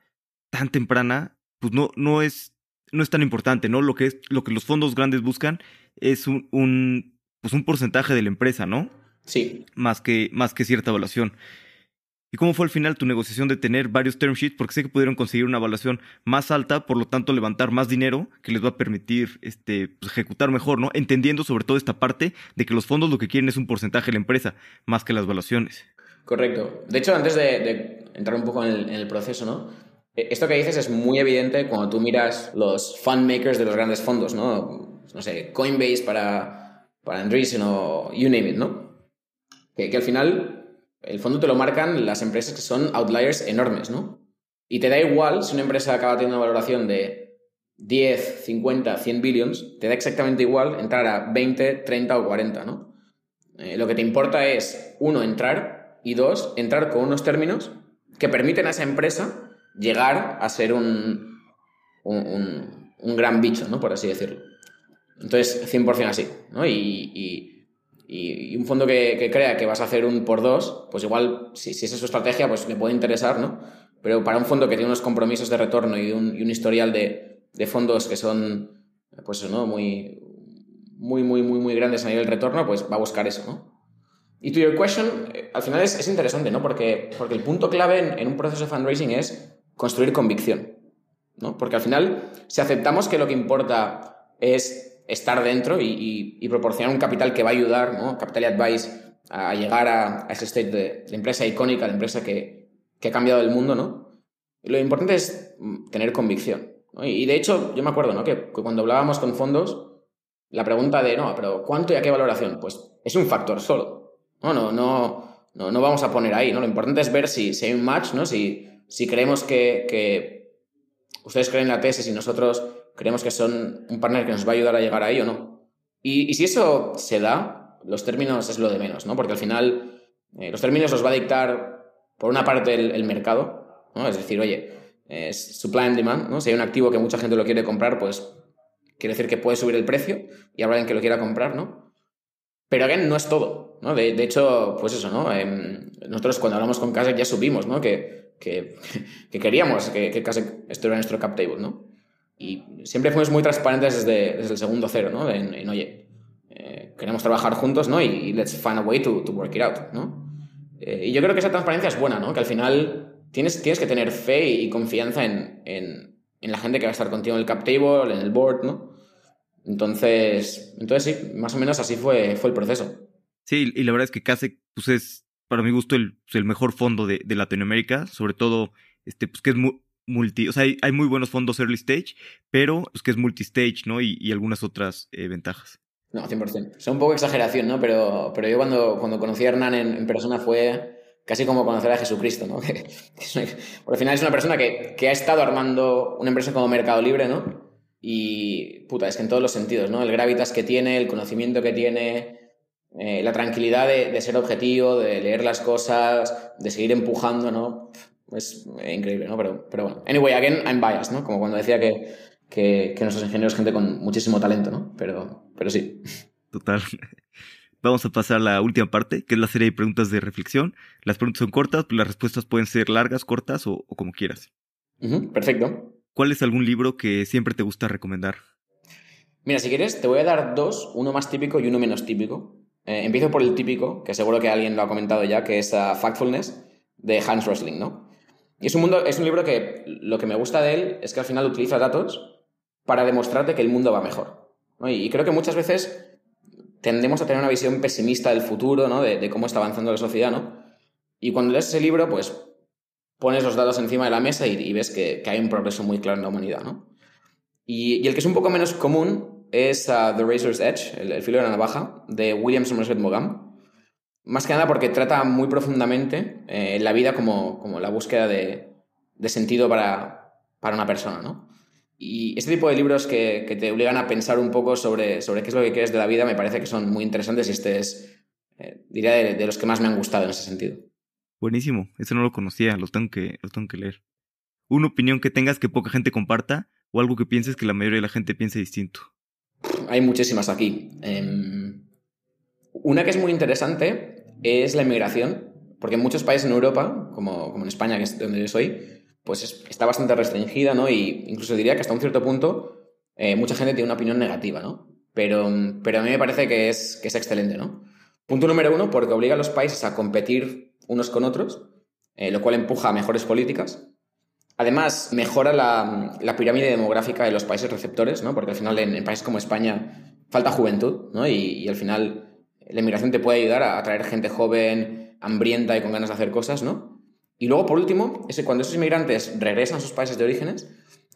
B: tan temprana, pues no, no es no es tan importante, ¿no? Lo que es, lo que los fondos grandes buscan es un, un pues un porcentaje de la empresa, ¿no?
A: Sí.
B: Más que, más que cierta evaluación. ¿Y cómo fue al final tu negociación de tener varios term sheets? Porque sé que pudieron conseguir una evaluación más alta, por lo tanto levantar más dinero que les va a permitir este, pues, ejecutar mejor, ¿no? Entendiendo sobre todo esta parte de que los fondos lo que quieren es un porcentaje de la empresa, más que las evaluaciones.
A: Correcto. De hecho, antes de, entrar un poco en el, proceso, ¿no? E, esto que dices es muy evidente cuando tú miras los fund makers de los grandes fondos, ¿no? No sé, Coinbase para, para Andreessen o you name it, ¿no? que, al final el fondo te lo marcan las empresas que son outliers enormes, ¿no? Y te da igual si una empresa acaba teniendo una valoración de 10, 50, 100 billions, te da exactamente igual entrar a 20, 30 o 40, ¿no? Eh, lo que te importa es, uno, entrar y dos, entrar con unos términos que permiten a esa empresa llegar a ser un, un, gran bicho, ¿no? Por así decirlo. Entonces, 100% así, ¿no? y, un fondo que, crea que vas a hacer un por dos, pues igual, si, esa es su estrategia, pues le puede interesar, ¿no? Pero para un fondo que tiene unos compromisos de retorno y un, historial de, fondos que son, pues ¿no? Muy, muy, muy, muy, muy grandes a nivel retorno, pues va a buscar eso, ¿no? Y to your question, eh, al final es, interesante, ¿no? Porque, porque el punto clave en, en, un proceso de fundraising es construir convicción, ¿no? Porque al final, si aceptamos que lo que importa es estar dentro y, proporcionar un capital que va a ayudar, ¿no? Capital y Advice, a llegar a, ese state de, empresa icónica, de empresa que, ha cambiado el mundo, ¿no? lo importante es mm, tener convicción. Y, de hecho, yo me acuerdo, ¿no? Que, cuando hablábamos con fondos, la pregunta de, no, pero ¿cuánto y a qué valoración? Pues es un factor solo. No, no, no, no, no vamos a poner ahí, ¿no? Lo importante es ver si, si hay un match, ¿no? Si, si creemos que, que ustedes creen la tesis y nosotros creemos que son un partner que nos va a ayudar a llegar ahí o no. Y, y si eso se da, los términos es lo de menos, ¿no? Porque al final eh, los términos los va a dictar, por una parte, el, el mercado, ¿no? Es decir, oye, es supply and demand, ¿no? Si hay un activo que mucha gente lo quiere comprar, pues quiere decir que puede subir el precio y habrá alguien que lo quiera comprar, ¿no? Pero again, no es todo, ¿no? De, de hecho, pues eso, ¿no? Eh, nosotros cuando hablamos con Kasek ya subimos, ¿no? Que, que, que queríamos que, que Kasek estuviera en nuestro cap table, ¿no? Y siempre fuimos muy transparentes desde, desde el segundo cero, ¿no? En, en oye, eh, queremos trabajar juntos, ¿no? Y, y, let's find a way to, to work it out, ¿no? Eh, y yo creo que esa transparencia es buena, ¿no? Que al final tienes, tienes que tener fe y confianza en, en, en, la gente que va a estar contigo en el cap table, en el board, ¿no? Entonces, entonces sí, más o menos así fue, fue el proceso.
B: Sí, y la verdad es que Kasek, pues es, para mi gusto, el, el mejor fondo de, de, Latinoamérica, sobre todo, este, pues que es muy, multi, o sea, hay, hay, muy buenos fondos early stage, pero pues que es multi-stage, ¿no? Y, y algunas otras eh, ventajas.
A: No, 100%. Es un poco exageración, ¿no? Pero, pero yo cuando, cuando conocí a Hernán en, persona fue casi como conocer a Jesucristo, ¿no? Que, que por al final es una persona que, que ha estado armando una empresa como Mercado Libre, ¿no? Y, puta, es que en todos los sentidos, ¿no? El gravitas que tiene, el conocimiento que tiene, eh, la tranquilidad de, de, ser objetivo, de leer las cosas, de seguir empujando, ¿no? Es increíble, ¿no? Pero, pero bueno. Anyway, again, I'm biased, ¿no? Como cuando decía que, que, que nuestros ingenieros son gente con muchísimo talento, ¿no? Pero, pero sí.
B: Total. Vamos a pasar a la última parte, que es la serie de preguntas de reflexión. Las preguntas son cortas, pero las respuestas pueden ser largas, cortas o, o como quieras.
A: Uh -huh, perfecto.
B: ¿Cuál es algún libro que siempre te gusta recomendar?
A: Mira, si quieres, te voy a dar dos, uno más típico y uno menos típico. Eh, empiezo por el típico, que seguro que alguien lo ha comentado ya, que es uh, Factfulness, de Hans Rosling, ¿no? Y es un, mundo, es un libro que lo que me gusta de él es que al final utiliza datos para demostrarte que el mundo va mejor. Y, creo que muchas veces tendemos a tener una visión pesimista del futuro, ¿no? De, cómo está avanzando la sociedad, ¿no? Y cuando lees ese libro, pues pones los datos encima de la mesa y, ves que, hay un progreso muy claro en la humanidad, ¿no? Y, el que es un poco menos común es uh, The Razor's Edge, el, el, filo de la navaja, de William Somerset Maugham. Más que nada porque trata muy profundamente eh, la vida como, como la búsqueda de, de sentido para, para, una persona, ¿no? Y este tipo de libros que, que, te obligan a pensar un poco sobre, sobre qué es lo que quieres de la vida me parece que son muy interesantes y este es, eh, diría, de, de los que más me han gustado en ese sentido.
B: Buenísimo, eso no lo conocía, lo tengo que, lo tengo que leer. Una opinión que tengas que poca gente comparta o algo que pienses que la mayoría de la gente piense distinto.
A: Hay muchísimas aquí. Eh, una que es muy interesante es la inmigración, porque en muchos países en Europa, como, como en España, que es donde yo soy, pues es, está bastante restringida, ¿no? Y incluso diría que hasta un cierto punto eh, mucha gente tiene una opinión negativa, ¿no? Pero, pero a mí me parece que es, que es excelente, ¿no? Punto número uno, porque obliga a los países a competir unos con otros, eh, lo cual empuja a mejores políticas. Además, mejora la, la, pirámide demográfica de los países receptores, ¿no? porque al final en, en países como España falta juventud ¿no? y, al final la inmigración te puede ayudar a atraer gente joven, hambrienta y con ganas de hacer cosas. ¿no? Y luego, por último, es que cuando esos inmigrantes regresan a sus países de orígenes,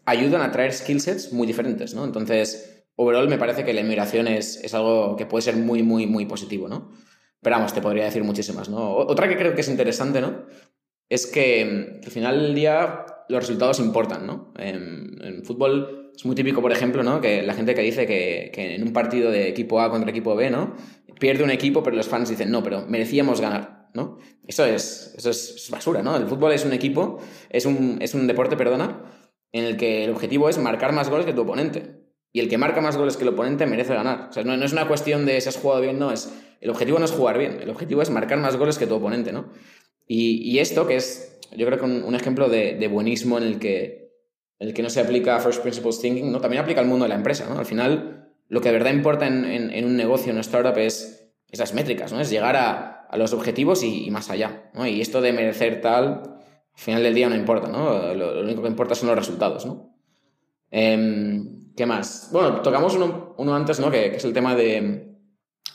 A: ayudan a traer skill sets muy diferentes. ¿no? Entonces, overall me parece que la inmigración es, es algo que puede ser muy, muy, muy positivo. ¿no? Pero vamos, te podría decir muchísimas, ¿no? Otra que creo que es interesante, ¿no? Es que, al final del día los resultados importan, ¿no? En, en, fútbol es muy típico, por ejemplo, ¿no? Que la gente que dice que, que, en un partido de equipo A contra equipo B, ¿no? Pierde un equipo, pero los fans dicen, no, pero merecíamos ganar, ¿no? Eso es, eso es basura, ¿no? El fútbol es un equipo, es un, es un deporte, perdona, en el que el objetivo es marcar más goles que tu oponente. Y el que marca más goles que el oponente merece ganar. O sea, no, no es una cuestión de si has jugado bien, no, es el objetivo no es jugar bien, el objetivo es marcar más goles que tu oponente, ¿no? Y, y esto, que es, yo creo que un, ejemplo de, buenismo en el que, el que no se aplica First Principles Thinking, ¿no? También aplica al mundo de la empresa, ¿no? Al final, lo que de verdad importa en, un negocio, en una startup, es esas métricas, ¿no? Es llegar a, los objetivos y, más allá, ¿no? Y esto de merecer tal, al final del día no importa, ¿no? Lo, único que importa son los resultados, ¿no? Eh, ¿Qué más? Bueno, tocamos uno, antes, ¿no? Que, es el tema de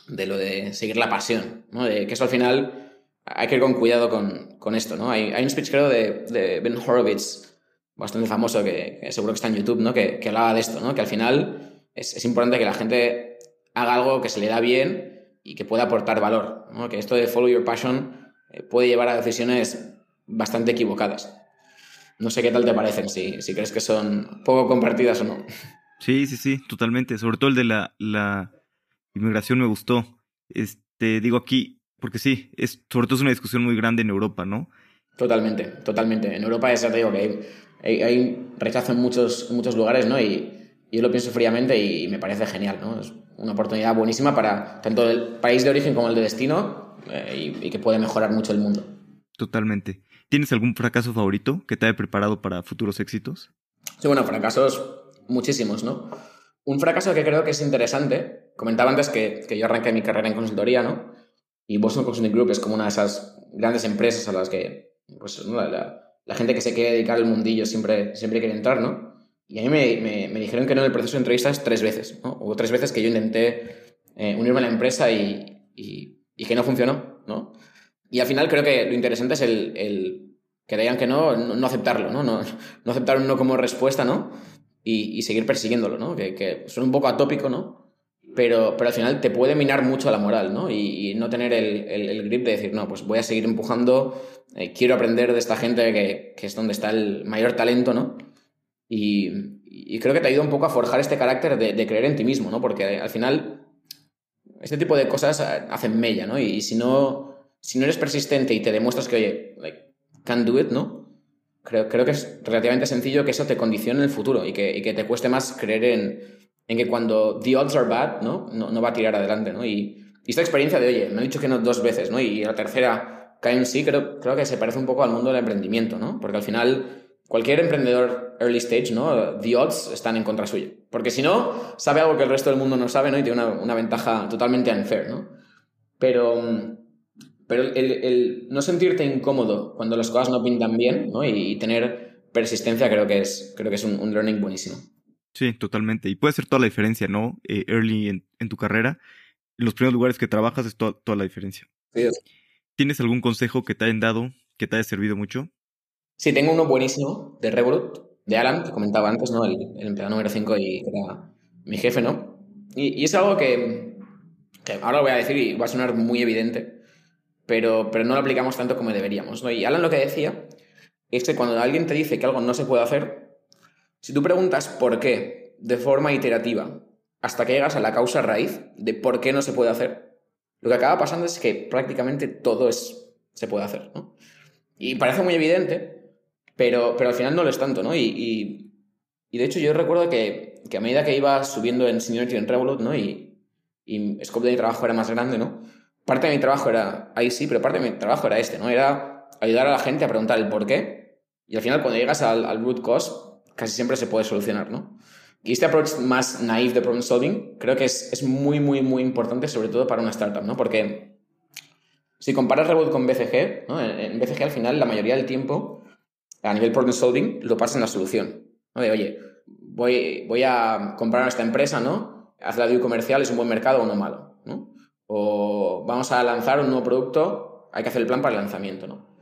A: de lo de seguir la pasión, ¿no? Que eso al final hay que ir con cuidado con, con esto, ¿no? Hay, un speech, creo, de, Ben Horowitz, bastante famoso, que, que, seguro que está en YouTube, ¿no? Que, que hablaba de esto, ¿no? Que al final es, es, importante que la gente haga algo que se le da bien y que pueda aportar valor. ¿no? Que esto de follow your passion eh, puede llevar a decisiones bastante equivocadas. No sé qué tal te parecen, si, si crees que son poco compartidas o no.
B: Sí, sí, sí, totalmente. Sobre todo el de la, la inmigración me gustó. Este, digo aquí, porque sí, es, sobre todo es una discusión muy grande en Europa, ¿no?
A: Totalmente, totalmente. En Europa ya te digo que hay, hay, rechazo en muchos, muchos lugares, ¿no? Y, yo lo pienso fríamente y me parece genial, ¿no? Es una oportunidad buenísima para tanto el país de origen como el de destino eh, y, y que puede mejorar mucho el mundo.
B: Totalmente. ¿Tienes algún fracaso favorito que te haya preparado para futuros éxitos?
A: Sí, bueno, fracasos muchísimos, ¿no? Un fracaso que creo que es interesante, comentaba antes que, que yo arranqué mi carrera en consultoría, ¿no? Y Boston Consulting Group es como una de esas grandes empresas a las que pues, ¿no? la, la, gente que se quiere dedicar al mundillo siempre, siempre quiere entrar, ¿no? Y a mí me, me, me dijeron que no en el proceso de entrevistas tres veces, ¿no? Hubo tres veces que yo intenté eh, unirme a la empresa y, y, y, que no funcionó, ¿no? Y al final creo que lo interesante es el, el que digan que no, no, no aceptarlo, ¿no? ¿no? No aceptar un no como respuesta, ¿no? Y, y seguir persiguiéndolo, ¿no? Que, que suena un poco atópico, ¿no? pero, pero al final te puede minar mucho la moral, ¿no? Y, y no tener el, el, el, grip de decir, no, pues voy a seguir empujando, eh, quiero aprender de esta gente que, que, es donde está el mayor talento, ¿no? Y, creo que te ayuda un poco a forjar este carácter de, de, creer en ti mismo, ¿no? Porque al final este tipo de cosas hacen mella, ¿no? Y, y, si no, si no eres persistente y te demuestras que, oye, like, can do it, ¿no? Creo, creo que es relativamente sencillo que eso te condicione en el futuro y que, y que te cueste más creer en, en que cuando the odds are bad, ¿no? No, no va a tirar adelante, ¿no? Y, y, esta experiencia de, oye, me han dicho que no dos veces, ¿no? Y la tercera cae en sí, creo, creo que se parece un poco al mundo del emprendimiento, ¿no? Porque al final, cualquier emprendedor early stage, ¿no? The odds están en contra suya. Porque si no, sabe algo que el resto del mundo no sabe, ¿no? Y tiene una, una ventaja totalmente unfair, ¿no? Pero, pero el, el, no sentirte incómodo cuando las cosas no pintan bien, ¿no? Y, y tener persistencia creo que es, creo que es un, un learning buenísimo.
B: Sí, totalmente. Y puede ser toda la diferencia, ¿no? Eh, early en, en, tu carrera, en los primeros lugares que trabajas es to toda la diferencia.
A: Sí.
B: ¿Tienes algún consejo que te hayan dado que te haya servido mucho?
A: Sí, tengo uno buenísimo de Revolut, de Alan, que comentaba antes, ¿no? El, empleado número 5 y era mi jefe, ¿no? Y, y, es algo que, que ahora lo voy a decir y va a sonar muy evidente, pero, pero no lo aplicamos tanto como deberíamos, ¿no? Y Alan lo que decía es que cuando alguien te dice que algo no se puede hacer, si tú preguntas por qué de forma iterativa hasta que llegas a la causa raíz de por qué no se puede hacer, lo que acaba pasando es que prácticamente todo es, se puede hacer, ¿no? Y parece muy evidente, pero, pero al final no lo es tanto, ¿no? Y, y, y de hecho yo recuerdo que, que, a medida que iba subiendo en Seniority en Revolut, ¿no? Y, y el scope de mi trabajo era más grande, ¿no? Parte de mi trabajo era ahí sí, pero parte de mi trabajo era este, ¿no? Era ayudar a la gente a preguntar el por qué. Y al final cuando llegas al, al root cause, casi siempre se puede solucionar, ¿no? Y este approach más naive de problem solving creo que es, es muy, muy, muy importante, sobre todo para una startup, ¿no? Porque si comparas Revolut con BCG, ¿no? en BCG al final la mayoría del tiempo, a nivel problem solving, lo pasas en la solución. oye, voy, voy a comprar a esta empresa, ¿no? Haz la due comercial, es un buen mercado o no malo, ¿no? O vamos a lanzar un nuevo producto, hay que hacer el plan para el lanzamiento, ¿no?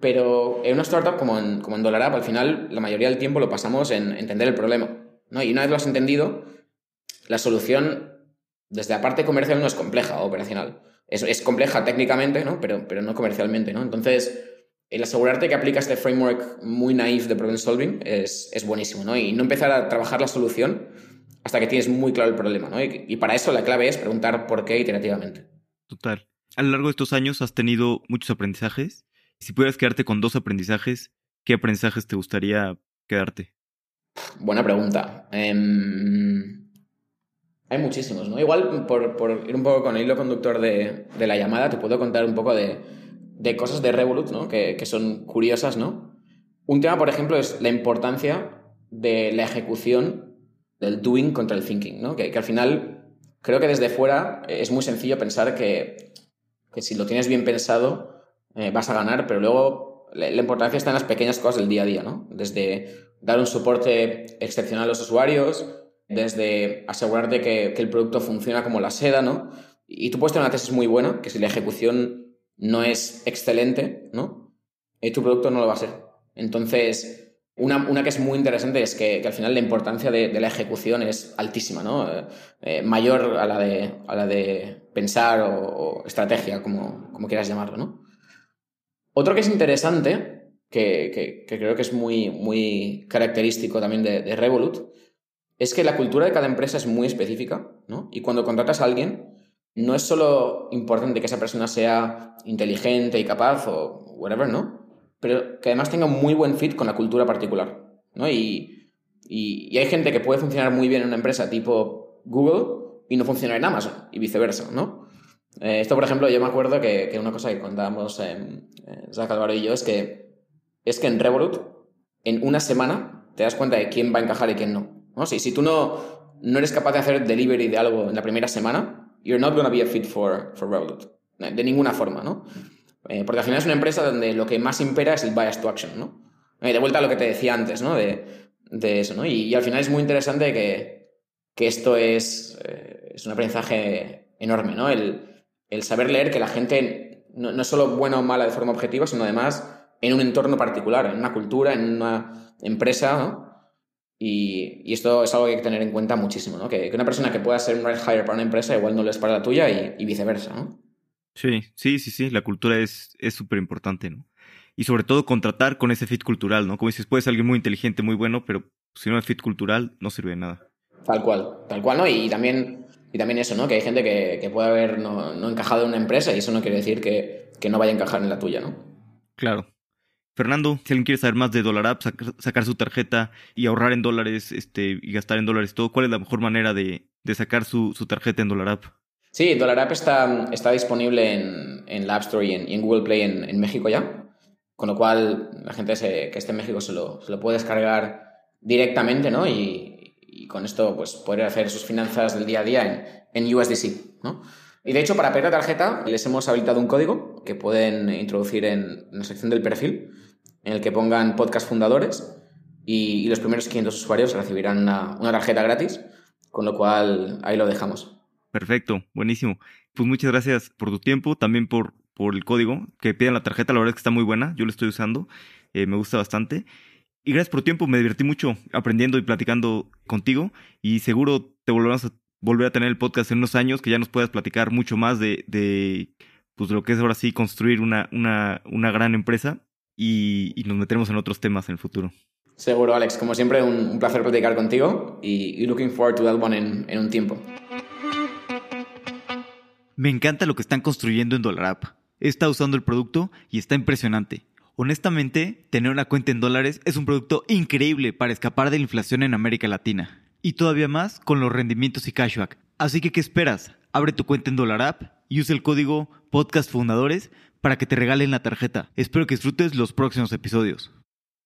A: Pero en una startup como en, como en DollarApp, al final la mayoría del tiempo lo pasamos en entender el problema. ¿no? Y una vez lo has entendido, la solución desde la parte comercial no es compleja o operacional. Es, es compleja técnicamente, ¿no? Pero, pero no comercialmente. ¿no? Entonces, el asegurarte que aplicas este framework muy naive de problem solving es, es buenísimo. ¿no? Y no empezar a trabajar la solución hasta que tienes muy claro el problema. ¿no? Y, y para eso la clave es preguntar por qué iterativamente.
B: Total. A lo largo de estos años has tenido muchos aprendizajes si pudieras quedarte con dos aprendizajes, ¿qué aprendizajes te gustaría quedarte?
A: Buena pregunta. Eh, hay muchísimos, ¿no? Igual, por, por, ir un poco con el hilo conductor de, de, la llamada, te puedo contar un poco de, de cosas de Revolut, ¿no? Que, que, son curiosas, ¿no? Un tema, por ejemplo, es la importancia de la ejecución del doing contra el thinking, ¿no? Que, que al final, creo que desde fuera es muy sencillo pensar que, que si lo tienes bien pensado, eh, vas a ganar, pero luego la, la, importancia está en las pequeñas cosas del día a día, ¿no? Desde dar un soporte excepcional a los usuarios, desde asegurarte que, que el producto funciona como la seda, ¿no? Y tú puedes tener una tesis muy buena, que si la ejecución no es excelente, ¿no? Eh, tu producto no lo va a ser. Entonces, Una, una, que es muy interesante es que, al final la importancia de, la ejecución es altísima, ¿no? Eh, mayor a la, de, a la de pensar o, estrategia, como, como, quieras llamarlo, ¿no? Otro que es interesante, que, que, que creo que es muy, muy característico también de, de, Revolut, es que la cultura de cada empresa es muy específica, ¿no? Y cuando contratas a alguien, no es solo importante que esa persona sea inteligente y capaz o whatever, ¿no? pero que además tenga un muy buen fit con la cultura particular. ¿no? Y, y, hay gente que puede funcionar muy bien en una empresa tipo Google y no funcionar en Amazon y viceversa. ¿no? Eh, esto, por ejemplo, yo me acuerdo que, que una cosa que contábamos eh, Zach Álvaro y yo es que, es que en Revolut, en una semana, te das cuenta de quién va a encajar y quién no. ¿no? Si, si tú no, no eres capaz de hacer delivery de algo en la primera semana, you're not going to be a fit for, for Revolut. De ninguna forma, ¿no? Eh, porque al final es una empresa donde lo que más impera es el bias to action, ¿no? Eh, de vuelta a lo que te decía antes, ¿no? De, de eso, ¿no? Y, al final es muy interesante que, que esto es, eh, es un aprendizaje enorme, ¿no? El, el saber leer que la gente no, no, es solo buena o mala de forma objetiva, sino además en un entorno particular, en una cultura, en una empresa, ¿no? Y, y, esto es algo que hay que tener en cuenta muchísimo, ¿no? Que, que una persona que pueda ser un red hire para una empresa igual no lo es para la tuya y, y viceversa, ¿no?
B: Sí, sí, sí, sí, la cultura es súper importante, ¿no? Y sobre todo contratar con ese fit cultural, ¿no? Como dices, puedes ser alguien muy inteligente, muy bueno, pero si no hay fit cultural, no sirve de nada.
A: Tal cual, tal cual, ¿no? Y también, y también eso, ¿no? Que hay gente que, que puede haber no, no, encajado en una empresa y eso no quiere decir que, que, no vaya a encajar en la tuya, ¿no?
B: Claro. Fernando, si alguien quiere saber más de Dollar App, sacar, su tarjeta y ahorrar en dólares este, y gastar en dólares todo, ¿cuál es la mejor manera de, de sacar su, su tarjeta en Dollar App?
A: Sí, Dollar App está, está disponible en, en, la App Store y en, Google Play en, en, México ya, con lo cual la gente que esté en México se lo, se lo, puede descargar directamente, ¿no? Y, y, con esto pues poder hacer sus finanzas del día a día en, en USDC, ¿no? Y de hecho, para pedir la tarjeta les hemos habilitado un código que pueden introducir en, la sección del perfil, en el que pongan podcast fundadores y, los primeros 500 usuarios recibirán una, tarjeta gratis, con lo cual ahí lo dejamos.
B: Perfecto, buenísimo. Pues muchas gracias por tu tiempo, también por, por el código que piden la tarjeta, la verdad es que está muy buena, yo lo estoy usando, eh, me gusta bastante. Y gracias por tu tiempo, me divertí mucho aprendiendo y platicando contigo y seguro te volverás a volver a tener el podcast en unos años que ya nos puedas platicar mucho más de, de pues lo que es ahora sí construir una, una, una gran empresa y, y, nos meteremos en otros temas en el futuro.
A: Seguro, Alex. Como siempre, un, un placer platicar contigo y, y looking forward to that one en, en un tiempo.
B: Me encanta lo que están construyendo en DollarApp. He estado usando el producto y está impresionante. Honestamente, tener una cuenta en dólares es un producto increíble para escapar de la inflación en América Latina. Y todavía más con los rendimientos y cashback. Así que, ¿qué esperas? Abre tu cuenta en DollarApp y usa el código PODCASTFUNDADORES para que te regalen la tarjeta. Espero que disfrutes los próximos episodios.